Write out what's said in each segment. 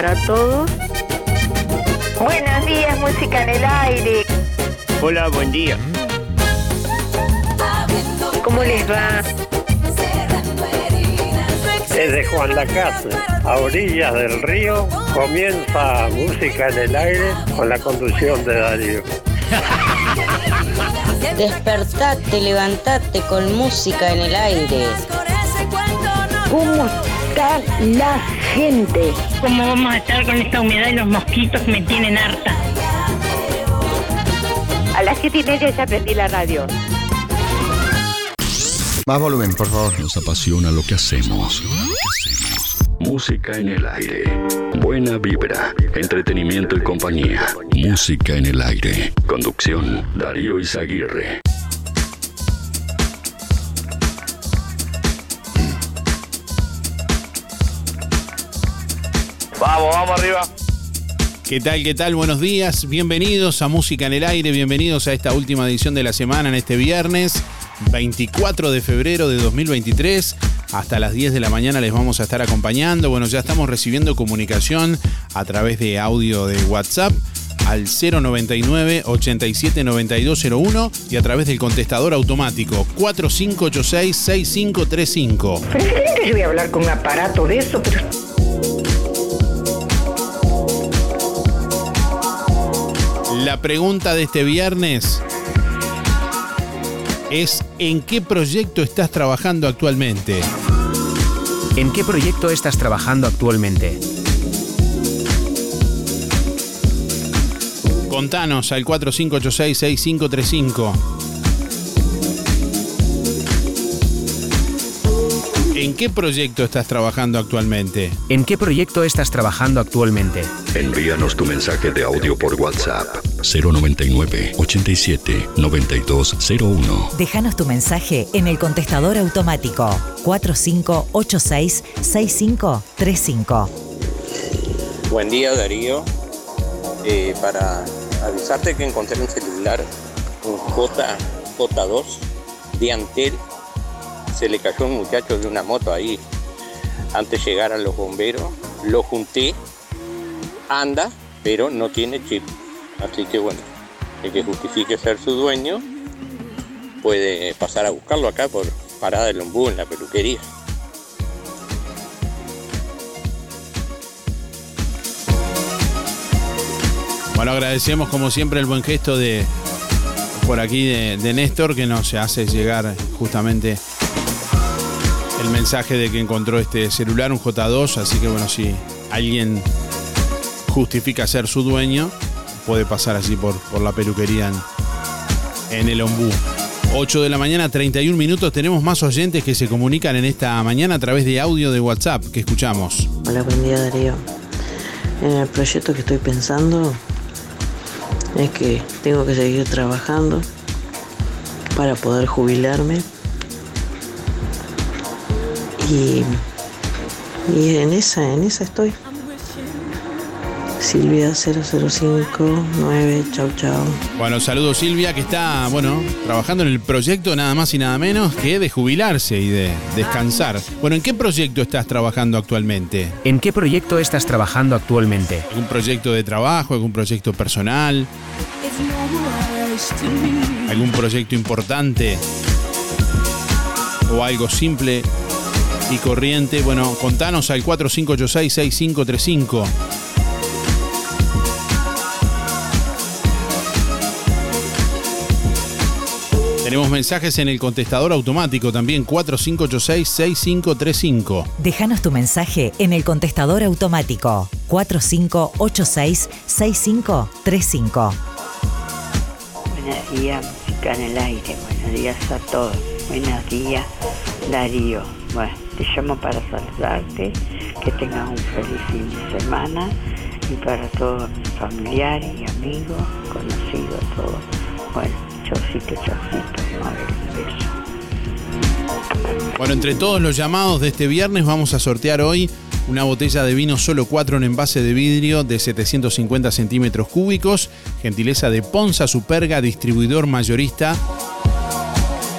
para todos. Buenos días, música en el aire. Hola, buen día. ¿Cómo les va? Desde Juan Lacase, a orillas del río, comienza música en el aire con la conducción de Darío. Despertate, levantate con música en el aire. ¿Cómo está la gente? ¿Cómo vamos a estar con esta humedad y los mosquitos me tienen harta? A las siete y media ya prendí la radio. Más volumen, por favor. Nos apasiona lo que hacemos. Música en el aire. Buena vibra, entretenimiento y compañía. Música en el aire. Conducción, Darío Izaguirre. Vamos, vamos arriba. ¿Qué tal? ¿Qué tal? Buenos días. Bienvenidos a Música en el Aire. Bienvenidos a esta última edición de la semana en este viernes 24 de febrero de 2023. Hasta las 10 de la mañana les vamos a estar acompañando. Bueno, ya estamos recibiendo comunicación a través de audio de WhatsApp al 099 879201 y a través del contestador automático 4586 6535. Preferente yo voy a hablar con un aparato de eso, pero la pregunta de este viernes es ¿en qué proyecto estás trabajando actualmente? ¿En qué proyecto estás trabajando actualmente? Contanos al 4586-6535. ¿En qué proyecto estás trabajando actualmente? ¿En qué proyecto estás trabajando actualmente? Envíanos tu mensaje de audio por WhatsApp 099 87 9201. Déjanos tu mensaje en el contestador automático 4586 6535. Buen día Darío. Eh, para avisarte que encontré un celular, un J, J2 de Antel. Se le cayó un muchacho de una moto ahí. Antes de llegar a los bomberos, lo junté, anda, pero no tiene chip. Así que bueno, el que justifique ser su dueño puede pasar a buscarlo acá por Parada del Lombú en la peluquería. Bueno, agradecemos como siempre el buen gesto de por aquí de, de Néstor que nos hace llegar justamente el mensaje de que encontró este celular, un J2, así que bueno, si alguien justifica ser su dueño, puede pasar así por, por la peluquería en, en el Ombú. 8 de la mañana, 31 minutos. Tenemos más oyentes que se comunican en esta mañana a través de audio de WhatsApp que escuchamos. Hola, buen día Darío. En el proyecto que estoy pensando es que tengo que seguir trabajando para poder jubilarme. Y, y en esa, en esa estoy. Silvia 0059, chau chau. Bueno, saludos Silvia, que está, bueno, trabajando en el proyecto nada más y nada menos que de jubilarse y de descansar. Bueno, ¿en qué proyecto estás trabajando actualmente? ¿En qué proyecto estás trabajando actualmente? ¿Algún proyecto de trabajo, algún proyecto personal? ¿Algún proyecto importante? ¿O algo simple y corriente? Bueno, contanos al 4586-6535. Tenemos mensajes en el contestador automático también 4586-6535. Déjanos tu mensaje en el contestador automático 4586 6535. Buenos días, música en el aire. Buenos días a todos. Buenos días, Darío. Bueno, te llamo para saludarte, que tengas un feliz fin de semana y para todos mis familiares y amigos, conocidos, todos. Bueno, chocito, chocito, madre, un beso. Bueno, entre todos los llamados de este viernes vamos a sortear hoy una botella de vino solo 4 en envase de vidrio de 750 centímetros cúbicos, gentileza de Ponza Superga, distribuidor mayorista.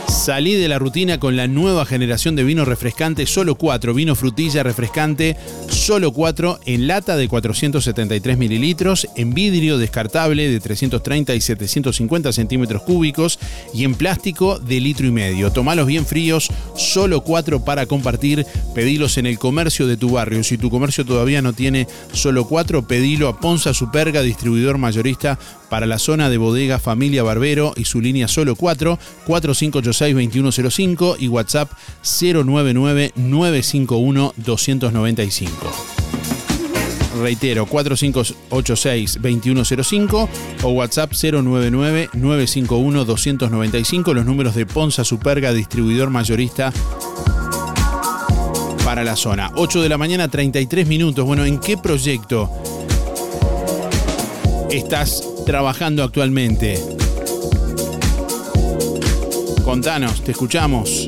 Salí de la rutina con la nueva generación de vino refrescante, solo 4, vino frutilla refrescante, solo 4, en lata de 473 mililitros, en vidrio descartable de 330 y 750 centímetros cúbicos y en plástico de litro y medio. Tomalos bien fríos, solo 4 para compartir, pedilos en el comercio de tu barrio. Si tu comercio todavía no tiene solo 4, pedilo a Ponza Superga, distribuidor mayorista para la zona de bodega Familia Barbero y su línea solo 4 4586-2105 y WhatsApp 099-951-295. Reitero, 4586-2105 o WhatsApp 099-951-295, los números de Ponza Superga, distribuidor mayorista para la zona. 8 de la mañana, 33 minutos. Bueno, ¿en qué proyecto estás trabajando actualmente? Contanos, te escuchamos.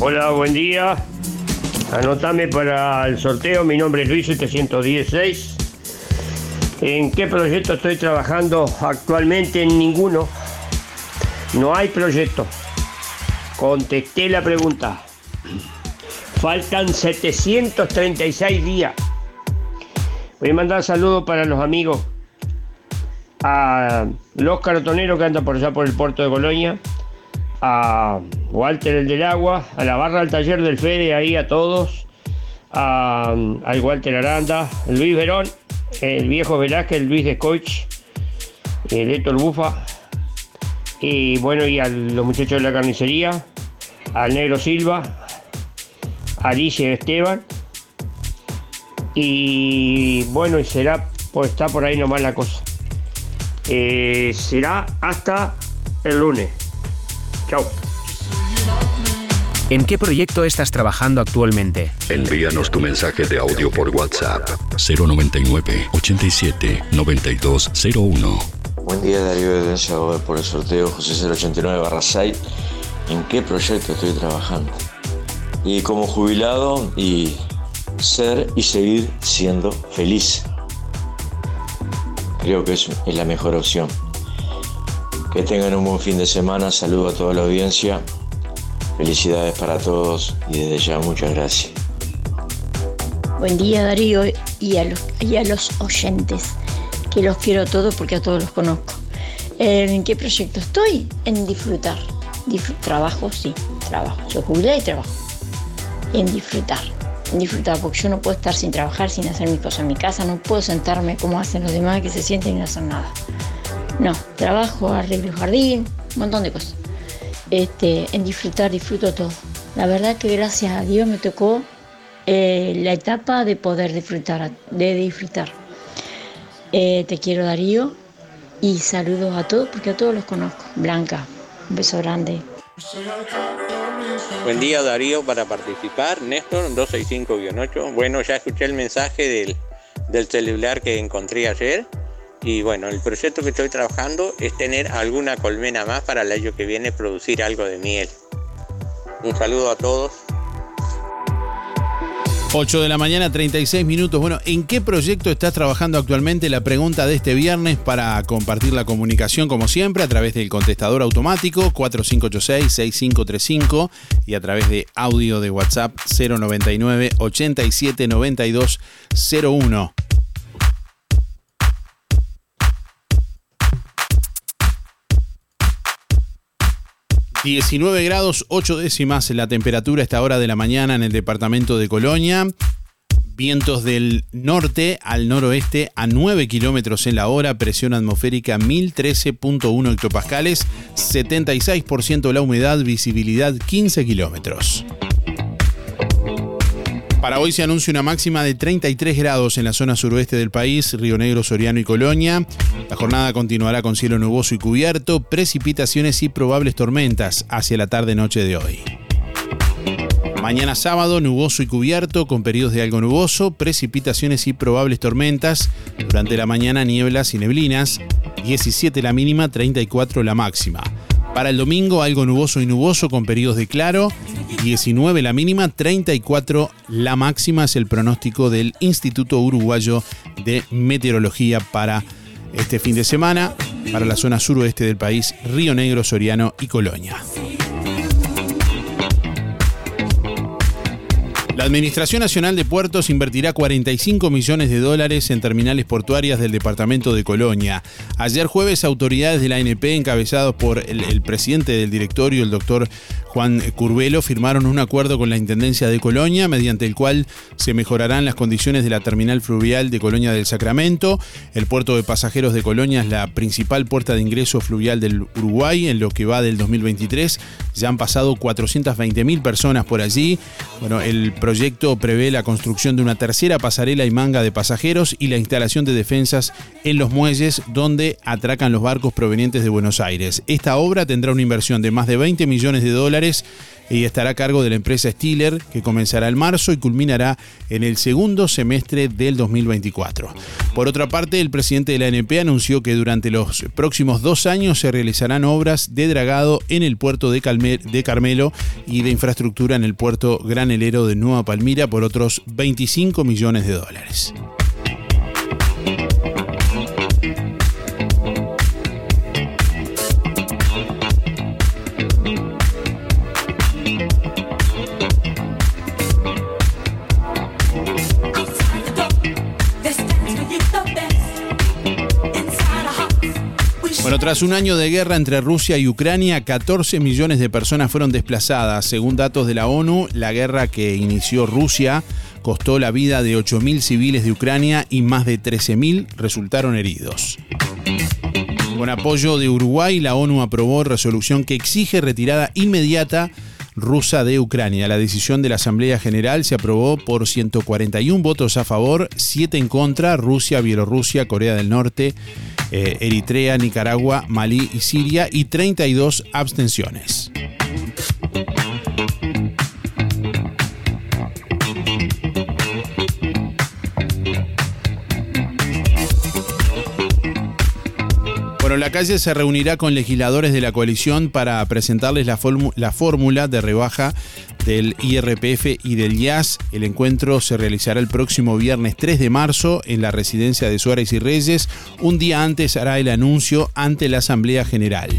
Hola, buen día. Anotame para el sorteo. Mi nombre es Luis 716. ¿En qué proyecto estoy trabajando actualmente? En ninguno. No hay proyecto. Contesté la pregunta. Faltan 736 días. Voy a mandar saludos para los amigos. A los carotoneros que andan por allá por el puerto de Colonia. A Walter el del agua. A la barra del taller del Fede ahí a todos. A, al Walter Aranda. Luis Verón. El viejo Velázquez. El Luis de. El Héctor Bufa. Y bueno, y a los muchachos de la carnicería. Al Negro Silva. Alicia Esteban. Y bueno, y será, pues está por ahí nomás la cosa. Eh, será hasta el lunes. Chao. ¿En qué proyecto estás trabajando actualmente? Envíanos tu mensaje de audio por WhatsApp 099 87 9201. Buen día Darío de por el sorteo José 089 barra 6. ¿En qué proyecto estoy trabajando? Y como jubilado y ser y seguir siendo feliz. Creo que es, es la mejor opción. Que tengan un buen fin de semana. Saludo a toda la audiencia. Felicidades para todos y desde ya muchas gracias. Buen día Darío y a los, y a los oyentes, que los quiero a todos porque a todos los conozco. ¿En qué proyecto estoy? En disfrutar. Disfr- trabajo, sí, trabajo. Soy jubilada y trabajo. En disfrutar. En disfrutar, porque yo no puedo estar sin trabajar, sin hacer mis cosas en mi casa, no puedo sentarme como hacen los demás que se sienten y no hacen nada. No, trabajo, arreglo el jardín, un montón de cosas este, en disfrutar, disfruto todo. La verdad que gracias a Dios me tocó eh, la etapa de poder disfrutar, de disfrutar. Eh, te quiero Darío y saludos a todos porque a todos los conozco. Blanca, un beso grande. Buen día Darío para participar, Néstor 265-8. Bueno, ya escuché el mensaje del, del celular que encontré ayer y bueno, el proyecto que estoy trabajando es tener alguna colmena más para el año que viene producir algo de miel. Un saludo a todos. 8 de la mañana, 36 minutos. Bueno, ¿en qué proyecto estás trabajando actualmente? La pregunta de este viernes para compartir la comunicación, como siempre, a través del contestador automático 4586-6535 y a través de audio de WhatsApp 099 87 92 01. ...19 grados 8 décimas la temperatura a esta hora de la mañana en el departamento de Colonia. Vientos del norte al noroeste a 9 kilómetros en la hora, presión atmosférica 1013.1 hectopascales, 76% la humedad, visibilidad 15 kilómetros. Para hoy se anuncia una máxima de 33 grados en la zona suroeste del país, Río Negro, Soriano y Colonia. La jornada continuará con cielo nuboso y cubierto, precipitaciones y probables tormentas hacia la tarde-noche de hoy. Mañana sábado, nuboso y cubierto, con periodos de algo nuboso, precipitaciones y probables tormentas. Durante la mañana, nieblas y neblinas. 17 la mínima, 34 la máxima. Para el domingo, algo nuboso y nuboso, con periodos de claro. 19 la mínima, 34 la máxima. Es el pronóstico del Instituto Uruguayo de Meteorología para este fin de semana, para la zona suroeste del país, Río Negro, Soriano y Colonia. La Administración Nacional de Puertos invertirá 45 millones de dólares en terminales portuarias del departamento de Colonia. Ayer jueves, autoridades de la ANP, encabezados por el, presidente del directorio, el doctor Juan Curvelo, firmaron un acuerdo con la Intendencia de Colonia, mediante el cual se mejorarán las condiciones de la terminal fluvial de Colonia del Sacramento. El puerto de pasajeros de Colonia es la principal puerta de ingreso fluvial del Uruguay en lo que va del 2023. Ya han pasado 420.000 personas por allí. Bueno, el proyecto prevé la construcción de una tercera pasarela y manga de pasajeros y la instalación de defensas en los muelles donde atracan los barcos provenientes de Buenos Aires. Esta obra tendrá una inversión de más de 20 millones de dólares y estará a cargo de la empresa Stiller, que comenzará en marzo y culminará en el segundo semestre del 2024. Por otra parte, el presidente de la ANP anunció que durante los próximos dos años se realizarán obras de dragado en el puerto de, de Carmelo y de infraestructura en el puerto granelero de Nueva Palmira por otros 25 millones de dólares. Bueno, tras un año de guerra entre Rusia y Ucrania, 14 millones de personas fueron desplazadas. Según datos de la ONU, la guerra que inició Rusia costó la vida de 8.000 civiles de Ucrania y más de 13.000 resultaron heridos. Con apoyo de Uruguay, la ONU aprobó resolución que exige retirada inmediata rusa de Ucrania. La decisión de la Asamblea General se aprobó por 141 votos a favor, 7 en contra, Rusia, Bielorrusia, Corea del Norte, eh, Eritrea, Nicaragua, Malí y Siria y 32 abstenciones. Bueno, la calle se reunirá con legisladores de la coalición para presentarles la, la fórmula de rebaja del IRPF y del IAS. El encuentro se realizará el próximo viernes 3 de marzo en la residencia de Suárez y Reyes. Un día antes hará el anuncio ante la Asamblea General.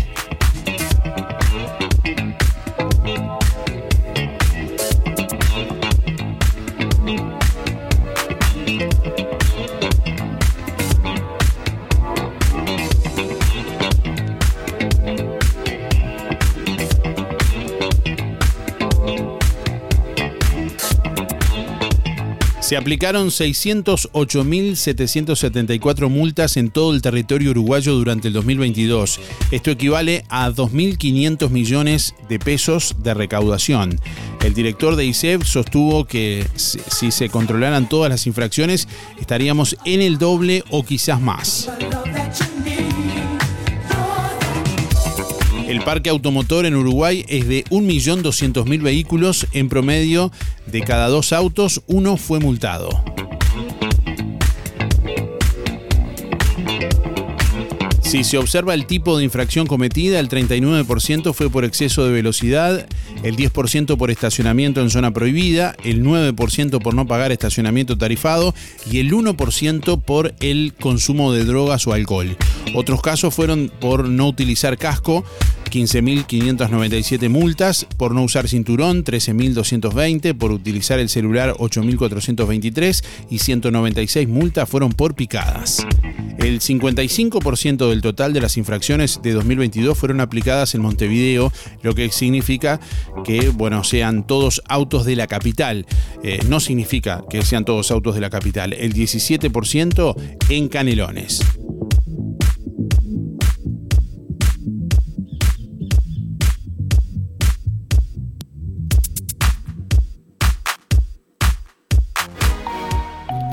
Se aplicaron 608.774 multas en todo el territorio uruguayo durante el 2022. Esto equivale a 2.500 millones de pesos de recaudación. El director de ISEF sostuvo que si se controlaran todas las infracciones estaríamos en el doble o quizás más. El parque automotor en Uruguay es de 1.200.000 vehículos. En promedio, de cada dos autos, uno fue multado. Si se observa el tipo de infracción cometida, el 39% fue por exceso de velocidad, el 10% por estacionamiento en zona prohibida, el 9% por no pagar estacionamiento tarifado y el 1% por el consumo de drogas o alcohol. Otros casos fueron por no utilizar casco, 15.597 multas, por no usar cinturón 13.220, por utilizar el celular 8.423 y 196 multas fueron por picadas. El 55% del total de las infracciones de 2022 fueron aplicadas en Montevideo, lo que significa que, bueno, sean todos autos de la capital. Eh, no significa que sean todos autos de la capital. El 17% en Canelones.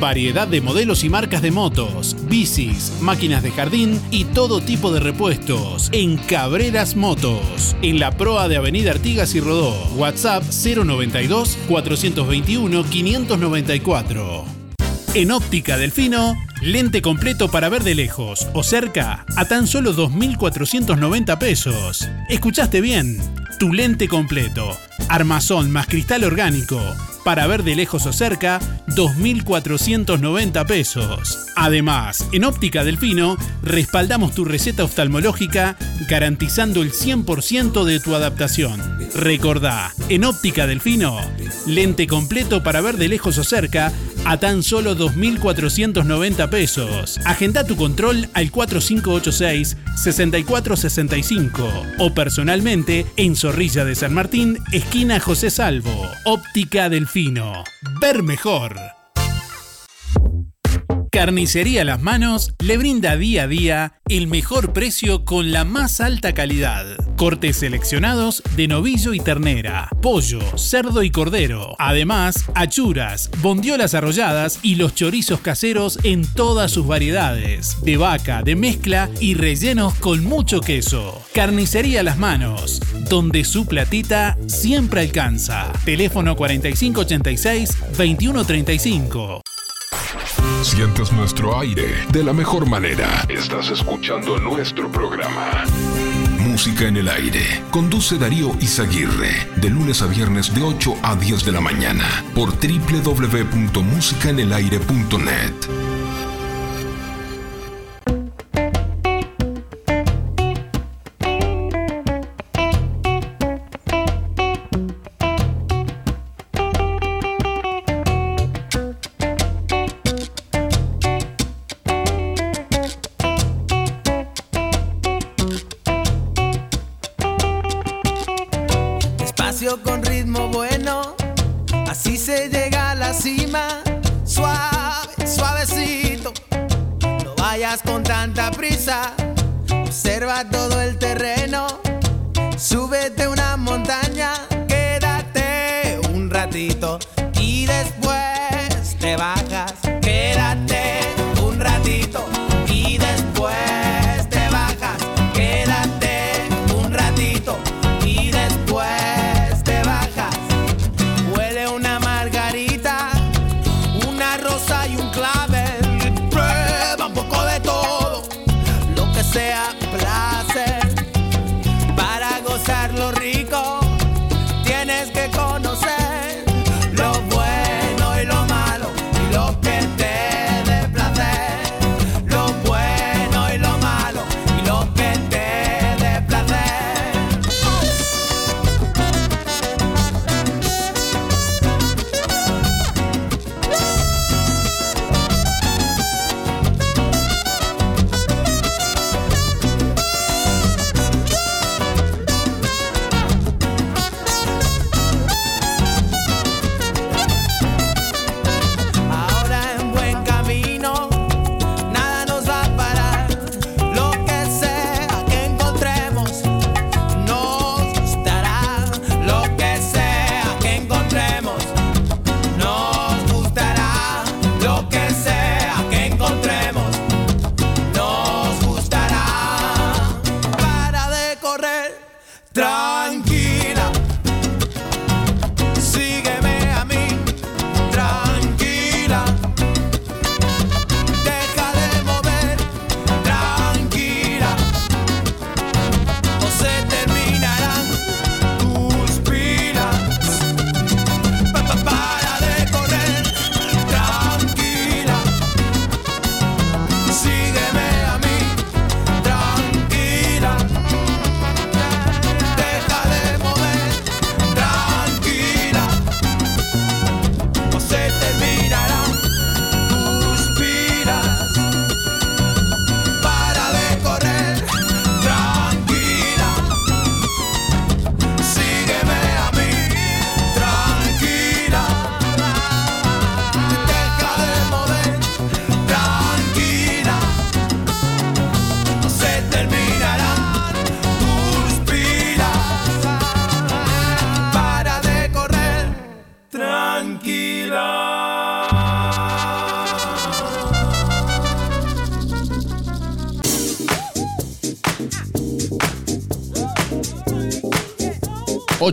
Variedad de modelos y marcas de motos, bicis, máquinas de jardín y todo tipo de repuestos en Cabreras Motos, en la proa de Avenida Artigas y Rodó. WhatsApp 092 421 594. En Óptica Delfino Lente completo para ver de lejos o cerca a tan solo 2.490 pesos. ¿Escuchaste bien? Tu lente completo. Armazón más cristal orgánico. Para ver de lejos o cerca, 2.490 pesos. Además, en Óptica Delfino, respaldamos tu receta oftalmológica garantizando el 100% de tu adaptación. Recordá, en Óptica Delfino, lente completo para ver de lejos o cerca a tan solo 2.490 pesos. Agenda tu control al 4586-6465 o personalmente en Zorrilla de San Martín, esquina José Salvo. Óptica Delfino. Ver mejor. Carnicería Las Manos le brinda día a día el mejor precio con la más alta calidad. Cortes seleccionados de novillo y ternera, pollo, cerdo y cordero. Además, achuras, bondiolas arrolladas y los chorizos caseros en todas sus variedades. De vaca, de mezcla y rellenos con mucho queso. Carnicería Las Manos, donde su platita siempre alcanza. Teléfono 4586-2135. Sientes nuestro aire de la mejor manera. Estás escuchando nuestro programa. Música en el aire. Conduce Darío Izaguirre. De lunes a viernes de 8 a 10 de la mañana. Por www.musicaenelaire.net. sea placer.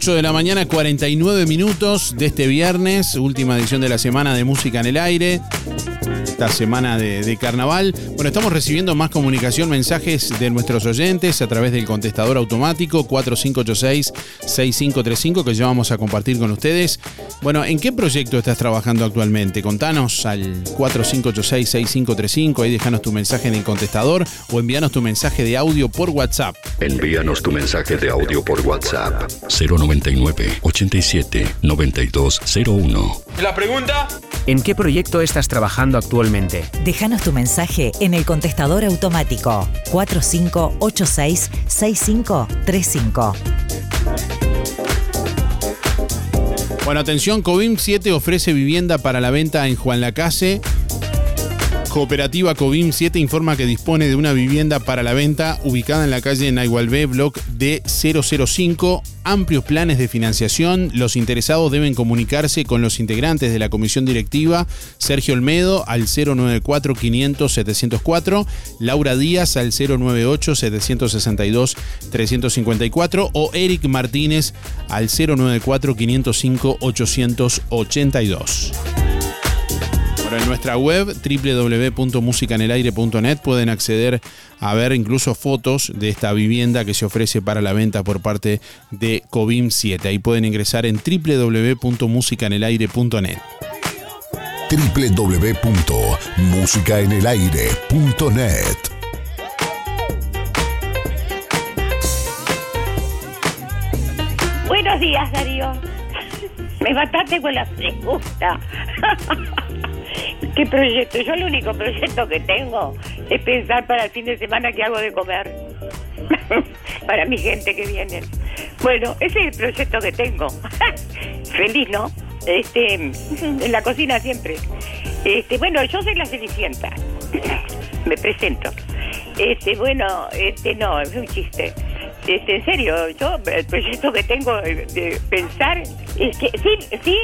8 de la mañana, 49 minutos de este viernes, última edición de la semana de Música en el Aire. esta semana de, de carnaval. Bueno, estamos recibiendo más comunicación, mensajes de nuestros oyentes a través del contestador automático 4586-6535 que ya vamos a compartir con ustedes. Bueno, ¿en qué proyecto estás trabajando actualmente? Contanos al 4586-6535, ahí déjanos tu mensaje en el contestador o envíanos tu mensaje de audio por WhatsApp. Envíanos tu mensaje de audio por WhatsApp 099 87 9201. ¿La pregunta? ¿En qué proyecto estás trabajando actualmente? Déjanos tu mensaje en el contestador automático 4586-6535. Bueno, atención, Covim 7 ofrece vivienda para la venta en Juan Lacase. Cooperativa Covim 7 informa que dispone de una vivienda para la venta ubicada en la calle Naigualbé, block D005. Amplios planes de financiación. Los interesados deben comunicarse con los integrantes de la comisión directiva, Sergio Olmedo al 094-500-704, Laura Díaz al 098-762-354 o Eric Martínez al 094-505-882. Ahora en nuestra web www.musicanelaire.net pueden acceder a ver incluso fotos de esta vivienda que se ofrece para la venta por parte de Covim 7. Ahí pueden ingresar en www.musicanelaire.net. www.musicaenelaire.net Buenos días, Darío. Me mataste con la pregunta. ¿Qué proyecto? Yo el único proyecto que tengo es pensar para el fin de semana qué hago de comer. para mi gente que viene. Bueno, ese es el proyecto que tengo. Feliz, ¿no? Este, en la cocina siempre. Este, bueno, yo soy la Cenicienta. Me presento. Este, bueno, este no, es un chiste. Este, en serio, yo el proyecto que tengo de, pensar es que sí, sí.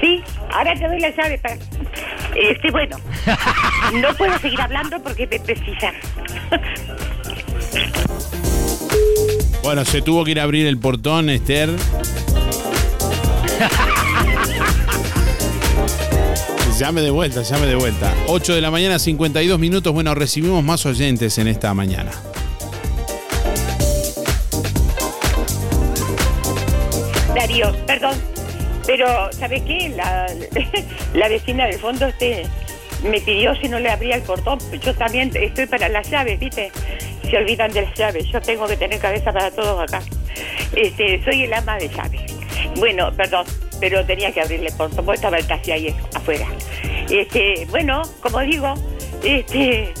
Sí, ahora te doy la llave para. Este, bueno, no puedo seguir hablando porque me precisan. Bueno, se tuvo que ir a abrir el portón, Esther. Llame de vuelta, llame de vuelta. 8 de la mañana, 52 minutos. Bueno, recibimos más oyentes en esta mañana. Darío, perdón, pero ¿sabes qué? La, vecina del fondo este me pidió si no le abría el portón. Yo también estoy para las llaves, ¿viste? Se olvidan de las llaves. Yo tengo que tener cabeza para todos acá. Este, soy el ama de llaves. Bueno, perdón, pero tenía que abrirle el portón porque estaba el taxi ahí afuera. Este, bueno, como digo, este,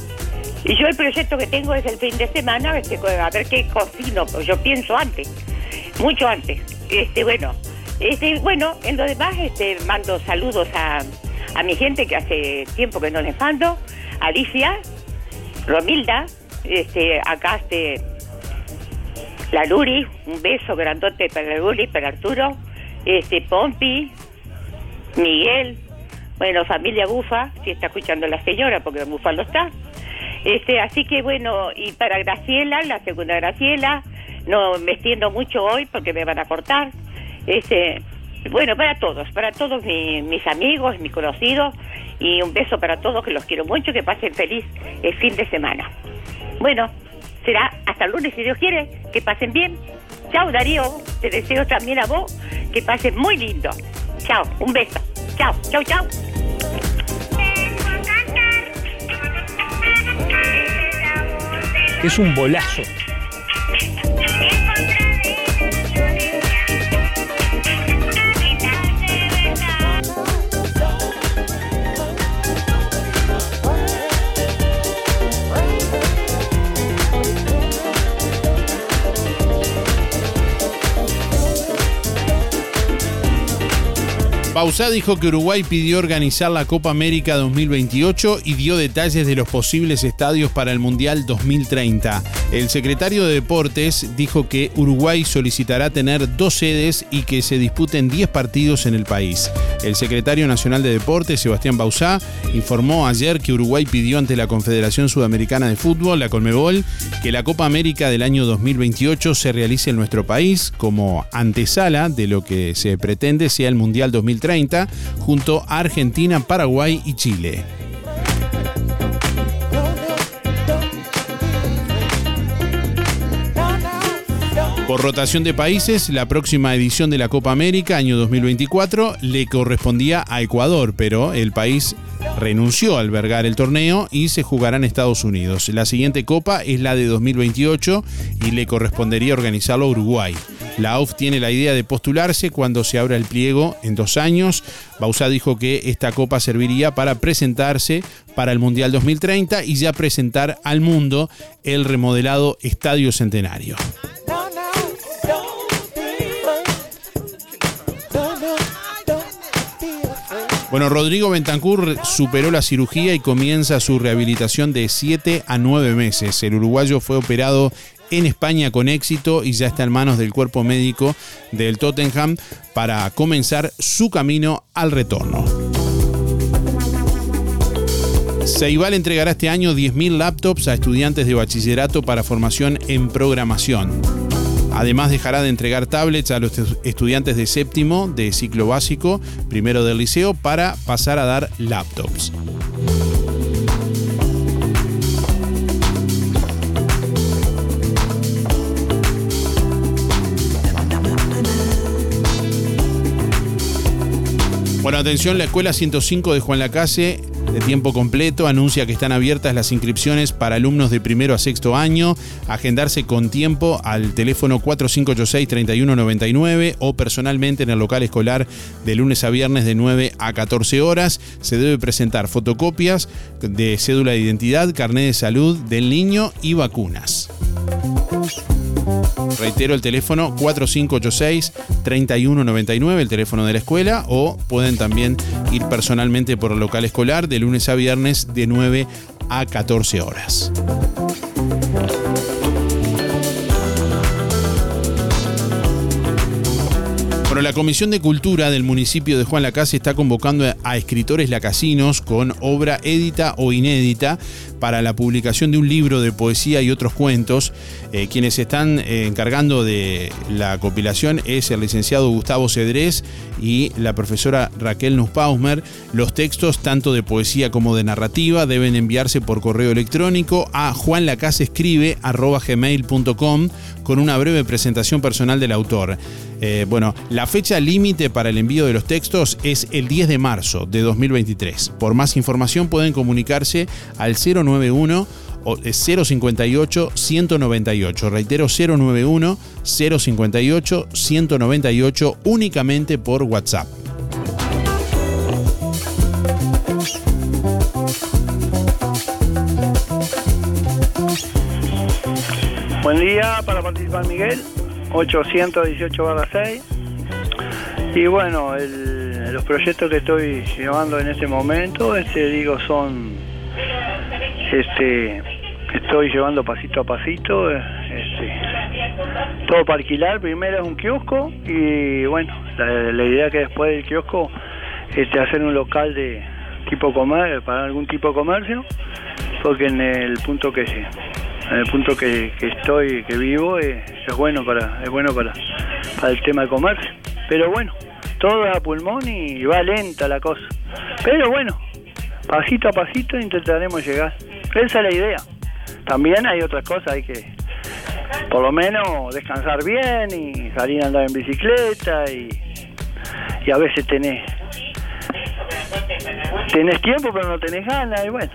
y yo el proyecto que tengo es el fin de semana, este, a ver qué cocino. Yo pienso antes, mucho antes. Este, bueno, este, bueno, en lo demás, este, mando saludos a, a mi gente que hace tiempo que no les mando, Alicia, Romilda, este, acá este, la Luri, un beso grandote para la Luri, para Arturo, este, Pompi, Miguel, bueno, familia Bufa, si está escuchando la señora, porque Bufa no está. Este, así que bueno, y para Graciela, la segunda Graciela, no me extiendo mucho hoy porque me van a cortar. Este, bueno, para todos, para todos mi- mis amigos, mis conocidos, y un beso para todos, que los quiero mucho, que pasen feliz el fin de semana. Bueno, será hasta el lunes si Dios quiere, que pasen bien. Chao Darío, te deseo también a vos que pasen muy lindo. Chao, un beso. Chao, chao, chao. Es un bolazo. Bausá dijo que Uruguay pidió organizar la Copa América 2028 y dio detalles de los posibles estadios para el Mundial 2030. El secretario de Deportes dijo que Uruguay solicitará tener dos sedes y que se disputen 10 partidos en el país. El secretario nacional de Deportes, Sebastián Bausá, informó ayer que Uruguay pidió ante la Confederación Sudamericana de Fútbol, la Colmebol, que la Copa América del año 2028 se realice en nuestro país como antesala de lo que se pretende sea el Mundial 2030 2030 junto a Argentina, Paraguay y Chile. Por rotación de países, la próxima edición de la Copa América, año 2024, le correspondía a Ecuador, pero el país renunció a albergar el torneo y se jugará en Estados Unidos. La siguiente copa es la de 2028 y le correspondería organizarlo a Uruguay. La AUF tiene la idea de postularse cuando se abra el pliego en dos años. Bausá dijo que esta copa serviría para presentarse para el Mundial 2030 y ya presentar al mundo el remodelado Estadio Centenario. Bueno, Rodrigo Bentancur superó la cirugía y comienza su rehabilitación de 7 a 9 meses. El uruguayo fue operado en España con éxito y ya está en manos del cuerpo médico del Tottenham para comenzar su camino al retorno. Ceibal entregará este año 10.000 laptops a estudiantes de bachillerato para formación en programación. Además dejará de entregar tablets a los estudiantes de séptimo de ciclo básico, primero del liceo, para pasar a dar laptops. Bueno, atención, la Escuela 105 de Juan Lacase de tiempo completo anuncia que están abiertas las inscripciones para alumnos de primero a sexto año. Agendarse con tiempo al teléfono 4586-3199 o personalmente en el local escolar de lunes a viernes de 9 a 14 horas. Se debe presentar fotocopias de cédula de identidad, carnet de salud del niño y vacunas. Reitero el teléfono 4586-3199, el teléfono de la escuela, o pueden también ir personalmente por el local escolar de lunes a viernes de 9 a 14 horas. La Comisión de Cultura del municipio de Juan Lacase está convocando a escritores lacasinos con obra édita o inédita para la publicación de un libro de poesía y otros cuentos. Eh, quienes están eh, encargando de la compilación es el licenciado Gustavo Cedrés y la profesora Raquel Nusspausmer. Los textos, tanto de poesía como de narrativa, deben enviarse por correo electrónico a juanlacasescribe.com con una breve presentación personal del autor. Eh, bueno, la fecha límite para el envío de los textos es el 10 de marzo de 2023. Por más información pueden comunicarse al 091 058 198. Reitero 091 058 198 únicamente por WhatsApp. Buen día para participar Miguel, 818 6. Y bueno, los proyectos que estoy llevando en este momento, este digo, son, este, estoy llevando pasito a pasito, este, todo para alquilar. Primero es un kiosco y bueno, la, idea que después del kiosco, este, hacer un local de tipo comer, para algún tipo de comercio, porque en el punto que en el punto que, estoy, que vivo, es, es bueno para, es bueno para, el tema de comercio. Pero bueno, todo a pulmón y va lenta la cosa. Pero bueno, pasito a pasito intentaremos llegar. Esa es la idea. También hay otras cosas, hay que por lo menos descansar bien y salir a andar en bicicleta y, y a veces tenés tenés tiempo pero no tenés ganas y bueno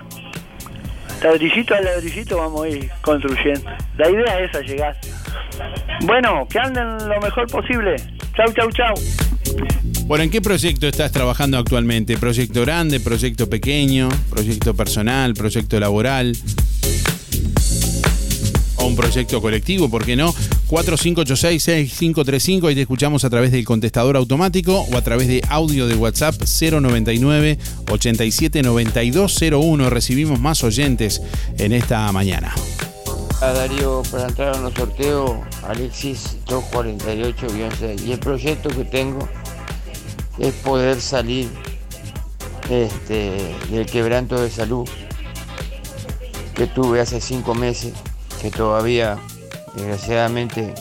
ladrillito a ladrillito vamos a ir construyendo la idea es llegar bueno que anden lo mejor posible chau chau chau bueno, ¿en qué proyecto estás trabajando actualmente? ¿Proyecto grande, proyecto pequeño, proyecto personal, proyecto laboral? ¿O un proyecto colectivo? ¿Por qué no? 4586-6535, ahí te escuchamos a través del contestador automático o a través de audio de WhatsApp 099 879201. Recibimos más oyentes en esta mañana. A Darío, para entrar en los sorteos, Alexis 248-6. Y el proyecto que tengo es poder salir este, del quebranto de salud que tuve hace cinco meses, que todavía desgraciadamente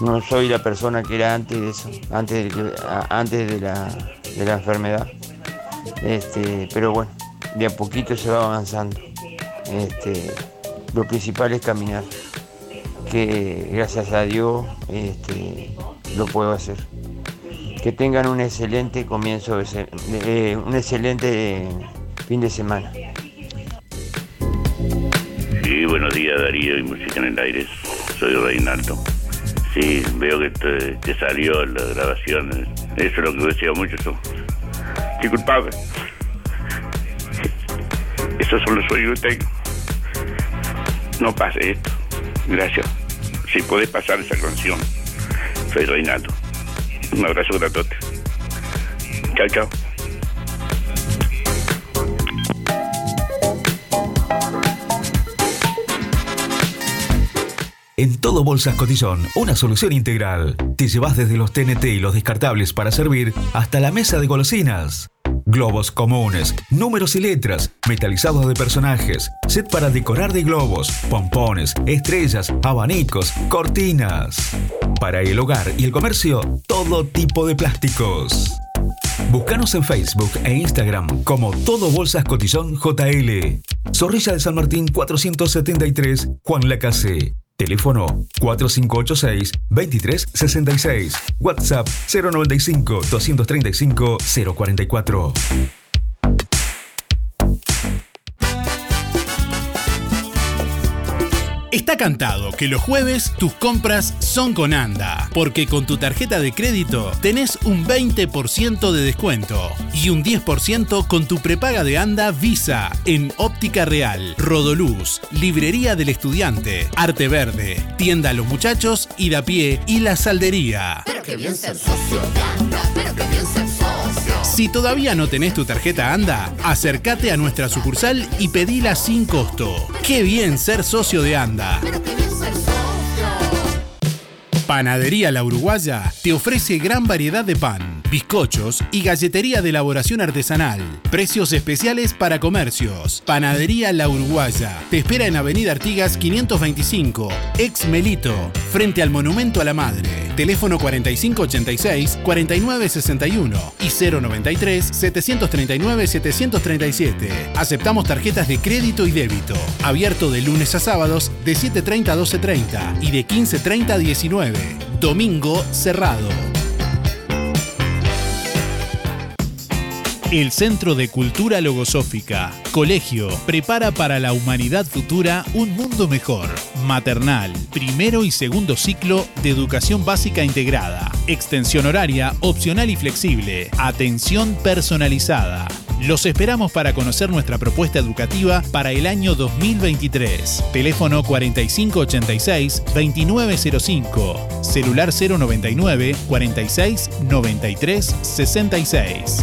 no soy la persona que era antes de eso, antes de, antes de, la, de la enfermedad. Este, pero bueno, de a poquito se va avanzando. Este, lo principal es caminar, que gracias a Dios este, lo puedo hacer. Que tengan un excelente comienzo, de, un excelente fin de semana. Sí, buenos días Darío y Música en el Aire. Soy Reinaldo. Sí, veo que te, salió la grabación. Eso es lo que decía mucho. Eso. Disculpame. Son los sueños que tengo. No pase esto. Gracias. Si puedes pasar esa canción. Soy Reinaldo. Un abrazo gratote. Chao, chao. En todo Bolsas Cotillón, una solución integral. Te llevas desde los TNT y los descartables para servir hasta la mesa de golosinas. Globos comunes, números y letras, metalizados de personajes, set para decorar de globos, pompones, estrellas, abanicos, cortinas. Para el hogar y el comercio, todo tipo de plásticos. Búscanos en Facebook e Instagram como Todo Bolsas Cotillón JL. Zorrilla de San Martín 473, Juan Lacase. Teléfono 4586-2366. WhatsApp 095-235-044. Está cantado que los jueves tus compras son con ANDA, porque con tu tarjeta de crédito tenés un 20% de descuento y un 10% con tu prepaga de ANDA Visa en Óptica Real, Rodoluz, Librería del Estudiante, Arte Verde, Tienda Los Muchachos, Ida Pie y La Saldería. Pero que bien ser de pero que bien ser. Si todavía no tenés tu tarjeta ANDA, acércate a nuestra sucursal y pedila sin costo. Qué bien ser socio de ANDA. Panadería La Uruguaya te ofrece gran variedad de pan, bizcochos y galletería de elaboración artesanal. Precios especiales para comercios. Panadería La Uruguaya te espera en Avenida Artigas 525, ex Melito, frente al Monumento a la Madre. Teléfono 4586-4961 y 093-739-737. Aceptamos tarjetas de crédito y débito. Abierto de lunes a sábados de 7.30 a 12.30 y de 15.30 a 19. Domingo cerrado. El Centro de Cultura Logosófica, Colegio, prepara para la humanidad futura un mundo mejor. Maternal, primero y segundo ciclo de educación básica integrada. Extensión horaria, opcional y flexible. Atención personalizada. Los esperamos para conocer nuestra propuesta educativa para el año 2023. Teléfono 4586-2905. Celular 099 46 93 66.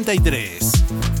93.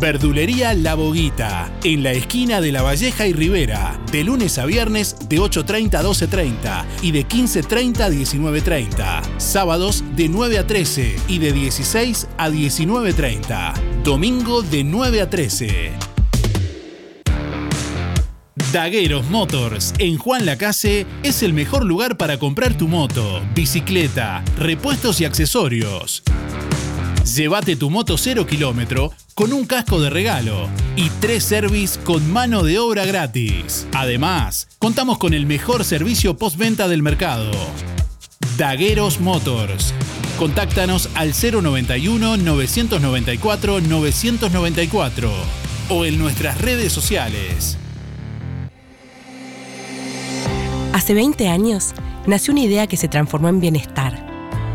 Verdulería La Boguita, en la esquina de La Valleja y Rivera, de lunes a viernes de 8.30 a 12.30 y de 15.30 a 19.30. Sábados de 9 a 13 y de 16 a 19.30. Domingo de 9 a 13. Dagueros Motors en Juan Lacase es el mejor lugar para comprar tu moto, bicicleta, repuestos y accesorios. Llévate tu moto 0 kilómetro con un casco de regalo y tres service con mano de obra gratis. Además, contamos con el mejor servicio postventa del mercado. Dagueros Motors. Contáctanos al 091 994 994 o en nuestras redes sociales. Hace 20 años nació una idea que se transformó en bienestar,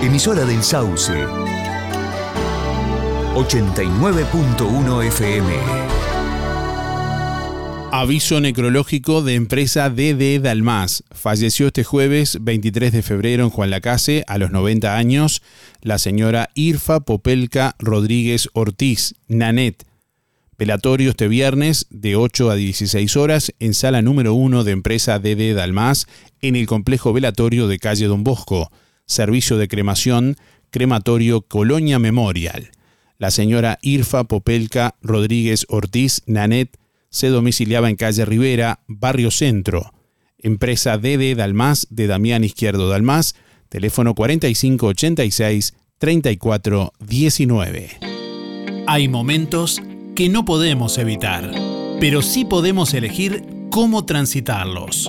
Emisora del Sauce. 89.1 FM. Aviso necrológico de empresa DD Dalmas. Falleció este jueves 23 de febrero en Juan Lacase a los 90 años la señora Irfa Popelka Rodríguez Ortiz, Nanet. Velatorio este viernes de 8 a 16 horas en sala número 1 de empresa DD Dalmas en el complejo velatorio de calle Don Bosco. Servicio de cremación, crematorio Colonia Memorial. La señora Irfa Popelka Rodríguez Ortiz Nanet se domiciliaba en calle Rivera, Barrio Centro. Empresa DD Dalmas de Damián Izquierdo Dalmas, teléfono 4586-3419. Hay momentos que no podemos evitar, pero sí podemos elegir cómo transitarlos.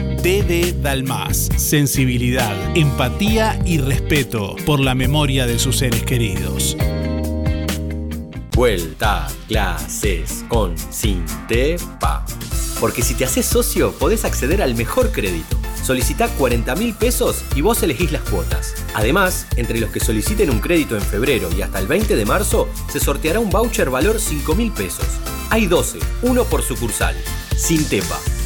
DD Dalmas. Sensibilidad, empatía y respeto por la memoria de sus seres queridos. Vuelta a clases con Sintepa. Porque si te haces socio, podés acceder al mejor crédito. Solicita 40 mil pesos y vos elegís las cuotas. Además, entre los que soliciten un crédito en febrero y hasta el 20 de marzo, se sorteará un voucher valor 5 mil pesos. Hay 12, uno por sucursal. Sintepa.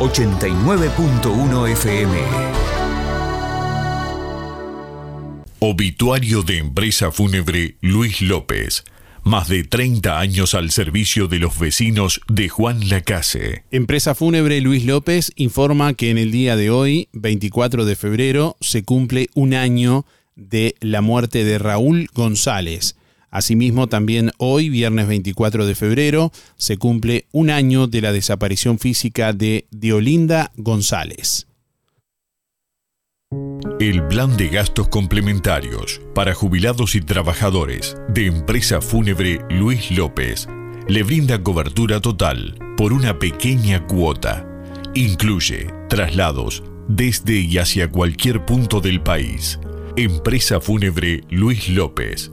89.1 FM. Obituario de empresa fúnebre Luis López. Más de 30 años al servicio de los vecinos de Juan Lacase. Empresa fúnebre Luis López informa que en el día de hoy, 24 de febrero, se cumple un año de la muerte de Raúl González. Asimismo, también hoy, viernes 24 de febrero, se cumple un año de la desaparición física de Diolinda González. El plan de gastos complementarios para jubilados y trabajadores de empresa fúnebre Luis López le brinda cobertura total por una pequeña cuota. Incluye traslados desde y hacia cualquier punto del país. Empresa fúnebre Luis López.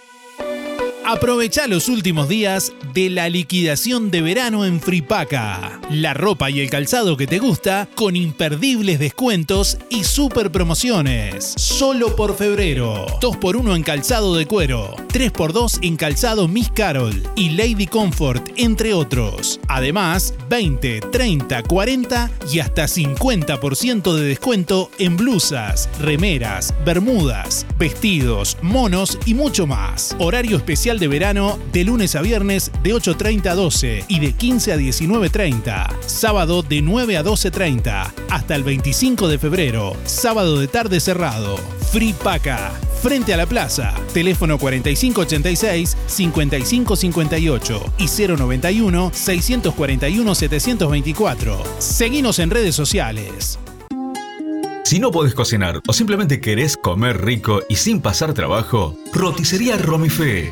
Aprovecha los últimos días de la liquidación de verano en Fripaca. La ropa y el calzado que te gusta con imperdibles descuentos y super promociones. Solo por febrero. 2x1 en calzado de cuero. 3x2 en calzado Miss Carol y Lady Comfort, entre otros. Además, 20, 30, 40 y hasta 50% de descuento en blusas, remeras, bermudas, vestidos, monos y mucho más. Horario especial de verano de lunes a viernes de 8.30 a 12 y de 15 a 19.30. Sábado de 9 a 12.30 hasta el 25 de febrero. Sábado de tarde cerrado. Free Paca. Frente a la plaza. Teléfono 4586-5558 y 091-641-724. Seguinos en redes sociales. Si no podés cocinar o simplemente querés comer rico y sin pasar trabajo, Roticería Romifé.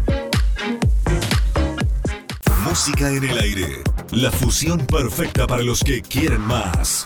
Música en el aire. La fusión perfecta para los que quieren más.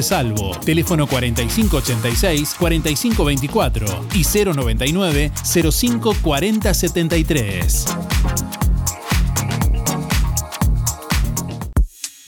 Salvo. Teléfono 4586-4524 y 099-054073.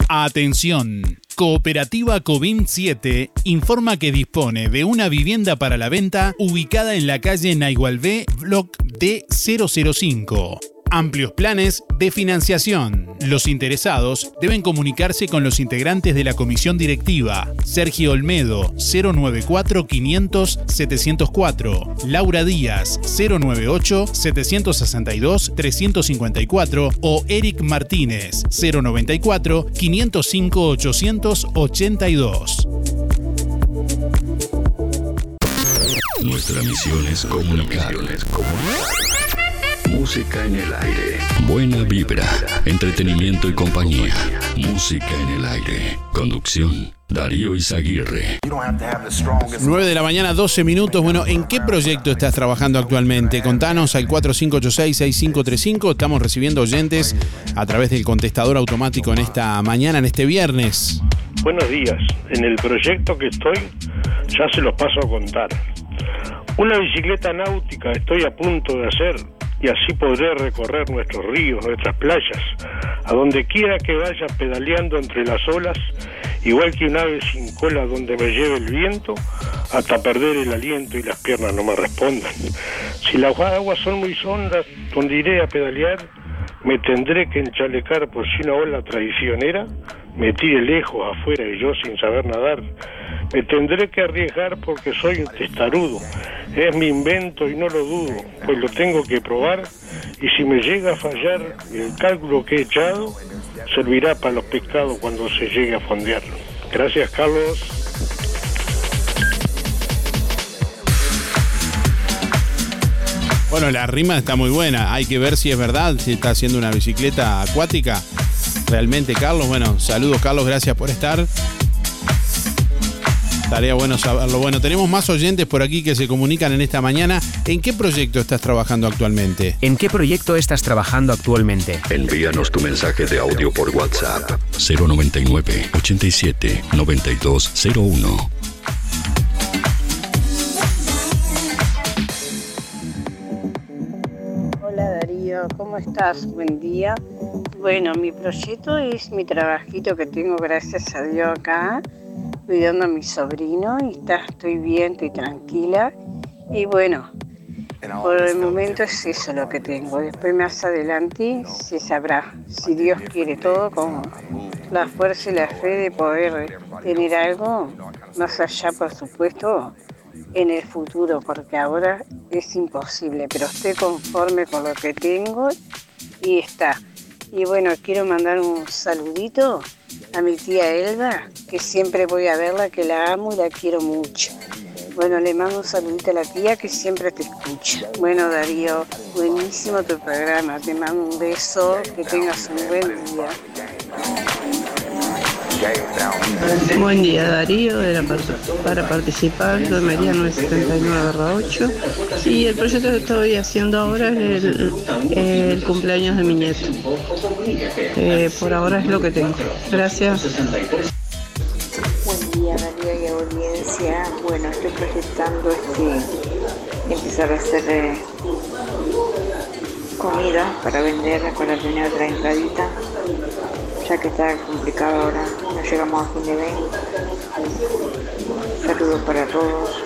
Atención. Cooperativa Covin 7 informa que dispone de una vivienda para la venta ubicada en la calle Naigualvé, block D005 amplios planes de financiación. Los interesados deben comunicarse con los integrantes de la comisión directiva. Sergio Olmedo, 094 500 704. Laura Díaz, 098 762 354 o Eric Martínez, 094 505 882. Nuestra misión es comunicar. Música en el aire. Buena vibra, entretenimiento y compañía. Música en el aire. Conducción. Darío Izaguirre. 9 de la mañana, 12 minutos. Bueno, ¿en qué proyecto estás trabajando actualmente? Contanos al 4586-6535. Estamos recibiendo oyentes a través del contestador automático en esta mañana, en este viernes. Buenos días. En el proyecto que estoy, ya se los paso a contar. Una bicicleta náutica estoy a punto de hacer y así podré recorrer nuestros ríos, nuestras playas, a donde quiera que vaya pedaleando entre las olas, igual que un ave sin cola donde me lleve el viento, hasta perder el aliento y las piernas no me respondan. Si las aguas son muy hondas, donde iré a pedalear, me tendré que enchalecar por si una ola traicionera me tire lejos afuera y yo sin saber nadar. Me tendré que arriesgar porque soy un testarudo. Es mi invento y no lo dudo, pues lo tengo que probar y si me llega a fallar el cálculo que he echado, servirá para los pescados cuando se llegue a fondear. Gracias, Carlos. Bueno, la rima está muy buena. Hay que ver si es verdad, si está haciendo una bicicleta acuática. Realmente, Carlos. Bueno, saludos, Carlos. Gracias por estar. Estaría bueno saberlo. Bueno, tenemos más oyentes por aquí que se comunican en esta mañana. ¿En qué proyecto estás trabajando actualmente? ¿En qué proyecto estás trabajando actualmente? Envíanos tu mensaje de audio por WhatsApp 099 87 9201. Hola Darío, ¿cómo estás? Buen día. Bueno, mi proyecto es mi trabajito que tengo, gracias a Dios acá, cuidando a mi sobrino y está, estoy bien, estoy tranquila. Y bueno, Por el momento es eso lo que tengo. Después más adelante se sabrá, si Dios quiere todo, con la fuerza y la fe de poder tener algo más allá, por supuesto, en el futuro, porque ahora es imposible, pero estoy conforme con lo que tengo y está. Y bueno, quiero mandar un saludito a mi tía Elba, que siempre voy a verla, que la amo y la quiero mucho. Bueno, le mando un saludito a la tía que siempre te escucha. Bueno, Darío, buenísimo tu programa. Te mando un beso, que tengas un buen día. Buen día Darío, para, participar, soy María 979-8 y el proyecto que estoy haciendo ahora es el, cumpleaños de mi nieto. Eh, por ahora es lo que tengo. Gracias. Buen día Darío y audiencia. Bueno, estoy proyectando este, empezar a hacer eh, comida para vender con la primera entradita ya que está complicado ahora, no llegamos a fin de mes. Saludos para todos,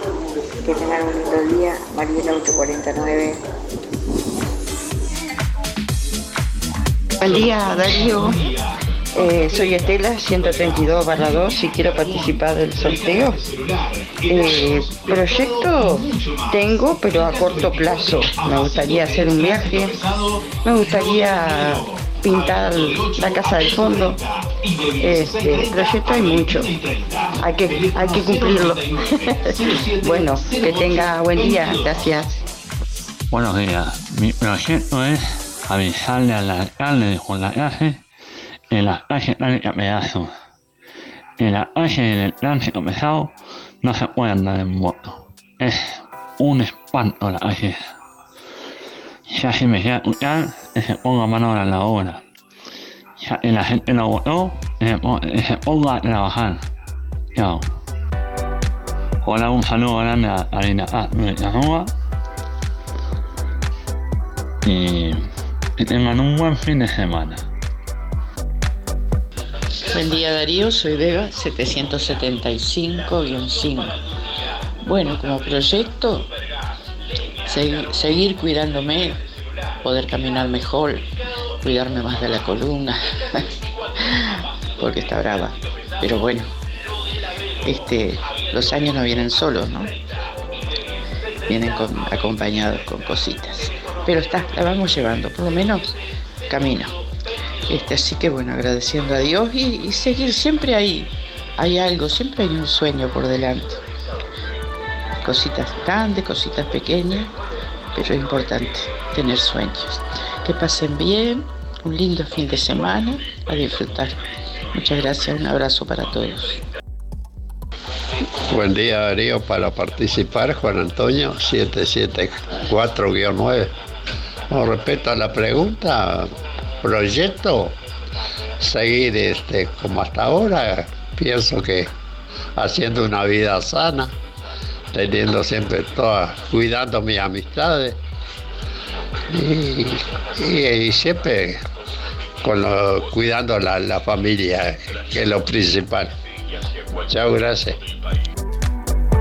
que tengan un lindo día, Mariela 849. Buen día Darío, eh, soy Estela 132 barra 2 y quiero participar del sorteo. Eh, proyecto tengo, pero a corto plazo. Me gustaría hacer un viaje, me gustaría pintar la casa del fondo. Este proyecto hay mucho, hay que, hay que cumplirlo. bueno, que tenga buen día, gracias. Buenos días, mi proyecto es avisarle al alcalde de Juan la calle en la calle a Pedazo. En la calle del tránsito pesado no se puede andar en moto. Es un espanto la calle. Ya si me quiere escuchar, que se ponga mano a la obra. Ya que la gente lo votó, que se ponga a trabajar. Chao. Hola, un saludo grande a Arena A de Rúa. Y que tengan un buen fin de semana. Buen día Darío, soy Vega 775-5. Bueno, como proyecto, seguir cuidándome, poder caminar mejor, cuidarme más de la columna, porque está brava. Pero bueno, este, los años no vienen solos, ¿no? Vienen acompañados con cositas. Pero está, la vamos llevando, por lo menos camino. Este, así que bueno, agradeciendo a Dios y, y seguir siempre ahí. Hay algo, siempre hay un sueño por delante cositas grandes, cositas pequeñas, pero es importante tener sueños. Que pasen bien, un lindo fin de semana, a disfrutar. Muchas gracias, un abrazo para todos. Buen día Darío, para participar Juan Antonio 774-9. Con respecto a la pregunta, proyecto, seguir este, como hasta ahora, pienso que haciendo una vida sana teniendo siempre todas, cuidando mis amistades y, siempre con cuidando la, la familia, que es lo principal. Chao, gracias.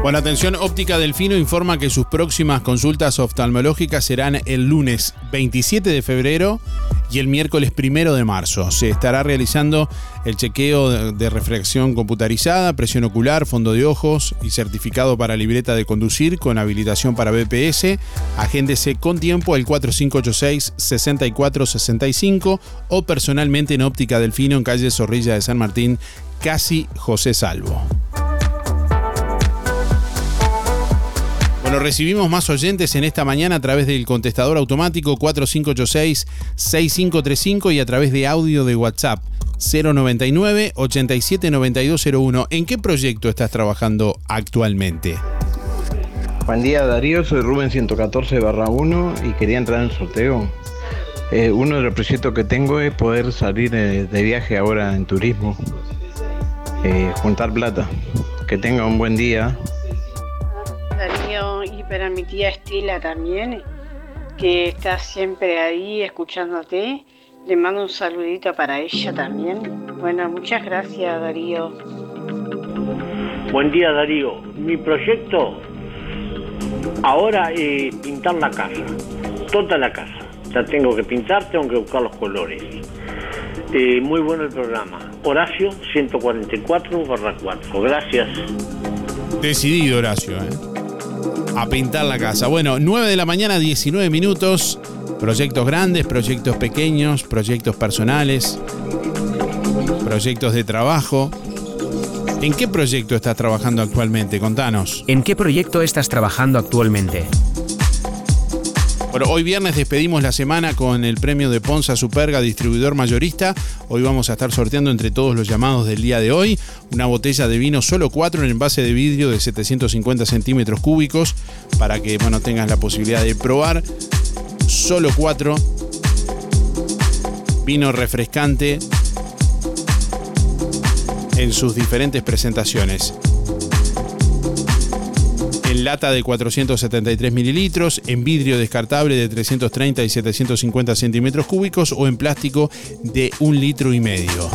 Bueno, atención, Óptica Delfino informa que sus próximas consultas oftalmológicas serán el lunes 27 de febrero y el miércoles 1 de marzo. Se estará realizando el chequeo de refracción computarizada, presión ocular, fondo de ojos y certificado para libreta de conducir con habilitación para BPS. Agéndese con tiempo al 4586-6465 o personalmente en Óptica Delfino en calle Zorrilla de San Martín, casi José Salvo. Bueno, recibimos más oyentes en esta mañana a través del contestador automático 4586-6535 y a través de audio de WhatsApp 099 879201. ¿En qué proyecto estás trabajando actualmente? Buen día Darío, soy Rubén 114 1 y quería entrar en el sorteo. Eh, uno de los proyectos que tengo es poder salir de viaje ahora en turismo, eh, juntar plata. Que tenga un buen día. Y para mi tía Estela también, que está siempre ahí escuchándote. Le mando un saludito para ella también. Bueno, muchas gracias Darío. Buen día Darío. Mi proyecto Ahora eh, pintar la casa, toda la casa. La tengo que pintar, tengo que buscar los colores. Eh, muy bueno el programa. Horacio 144 barra 4. Gracias. Decidido, Horacio. ¿eh? A pintar la casa. Bueno, 9 de la mañana, 19 minutos. Proyectos grandes, proyectos pequeños, proyectos personales, proyectos de trabajo. ¿En qué proyecto estás trabajando actualmente? Contanos. ¿En qué proyecto estás trabajando actualmente? Hoy viernes despedimos la semana con el premio de Ponza Superga, distribuidor mayorista. Hoy vamos a estar sorteando entre todos los llamados del día de hoy una botella de vino solo 4 en envase de vidrio de 750 centímetros cúbicos para que bueno, tengas la posibilidad de probar. Solo 4. Vino refrescante en sus diferentes presentaciones. Lata de 473 mililitros, en vidrio descartable de 330 y 750 centímetros cúbicos o en plástico de un litro y medio.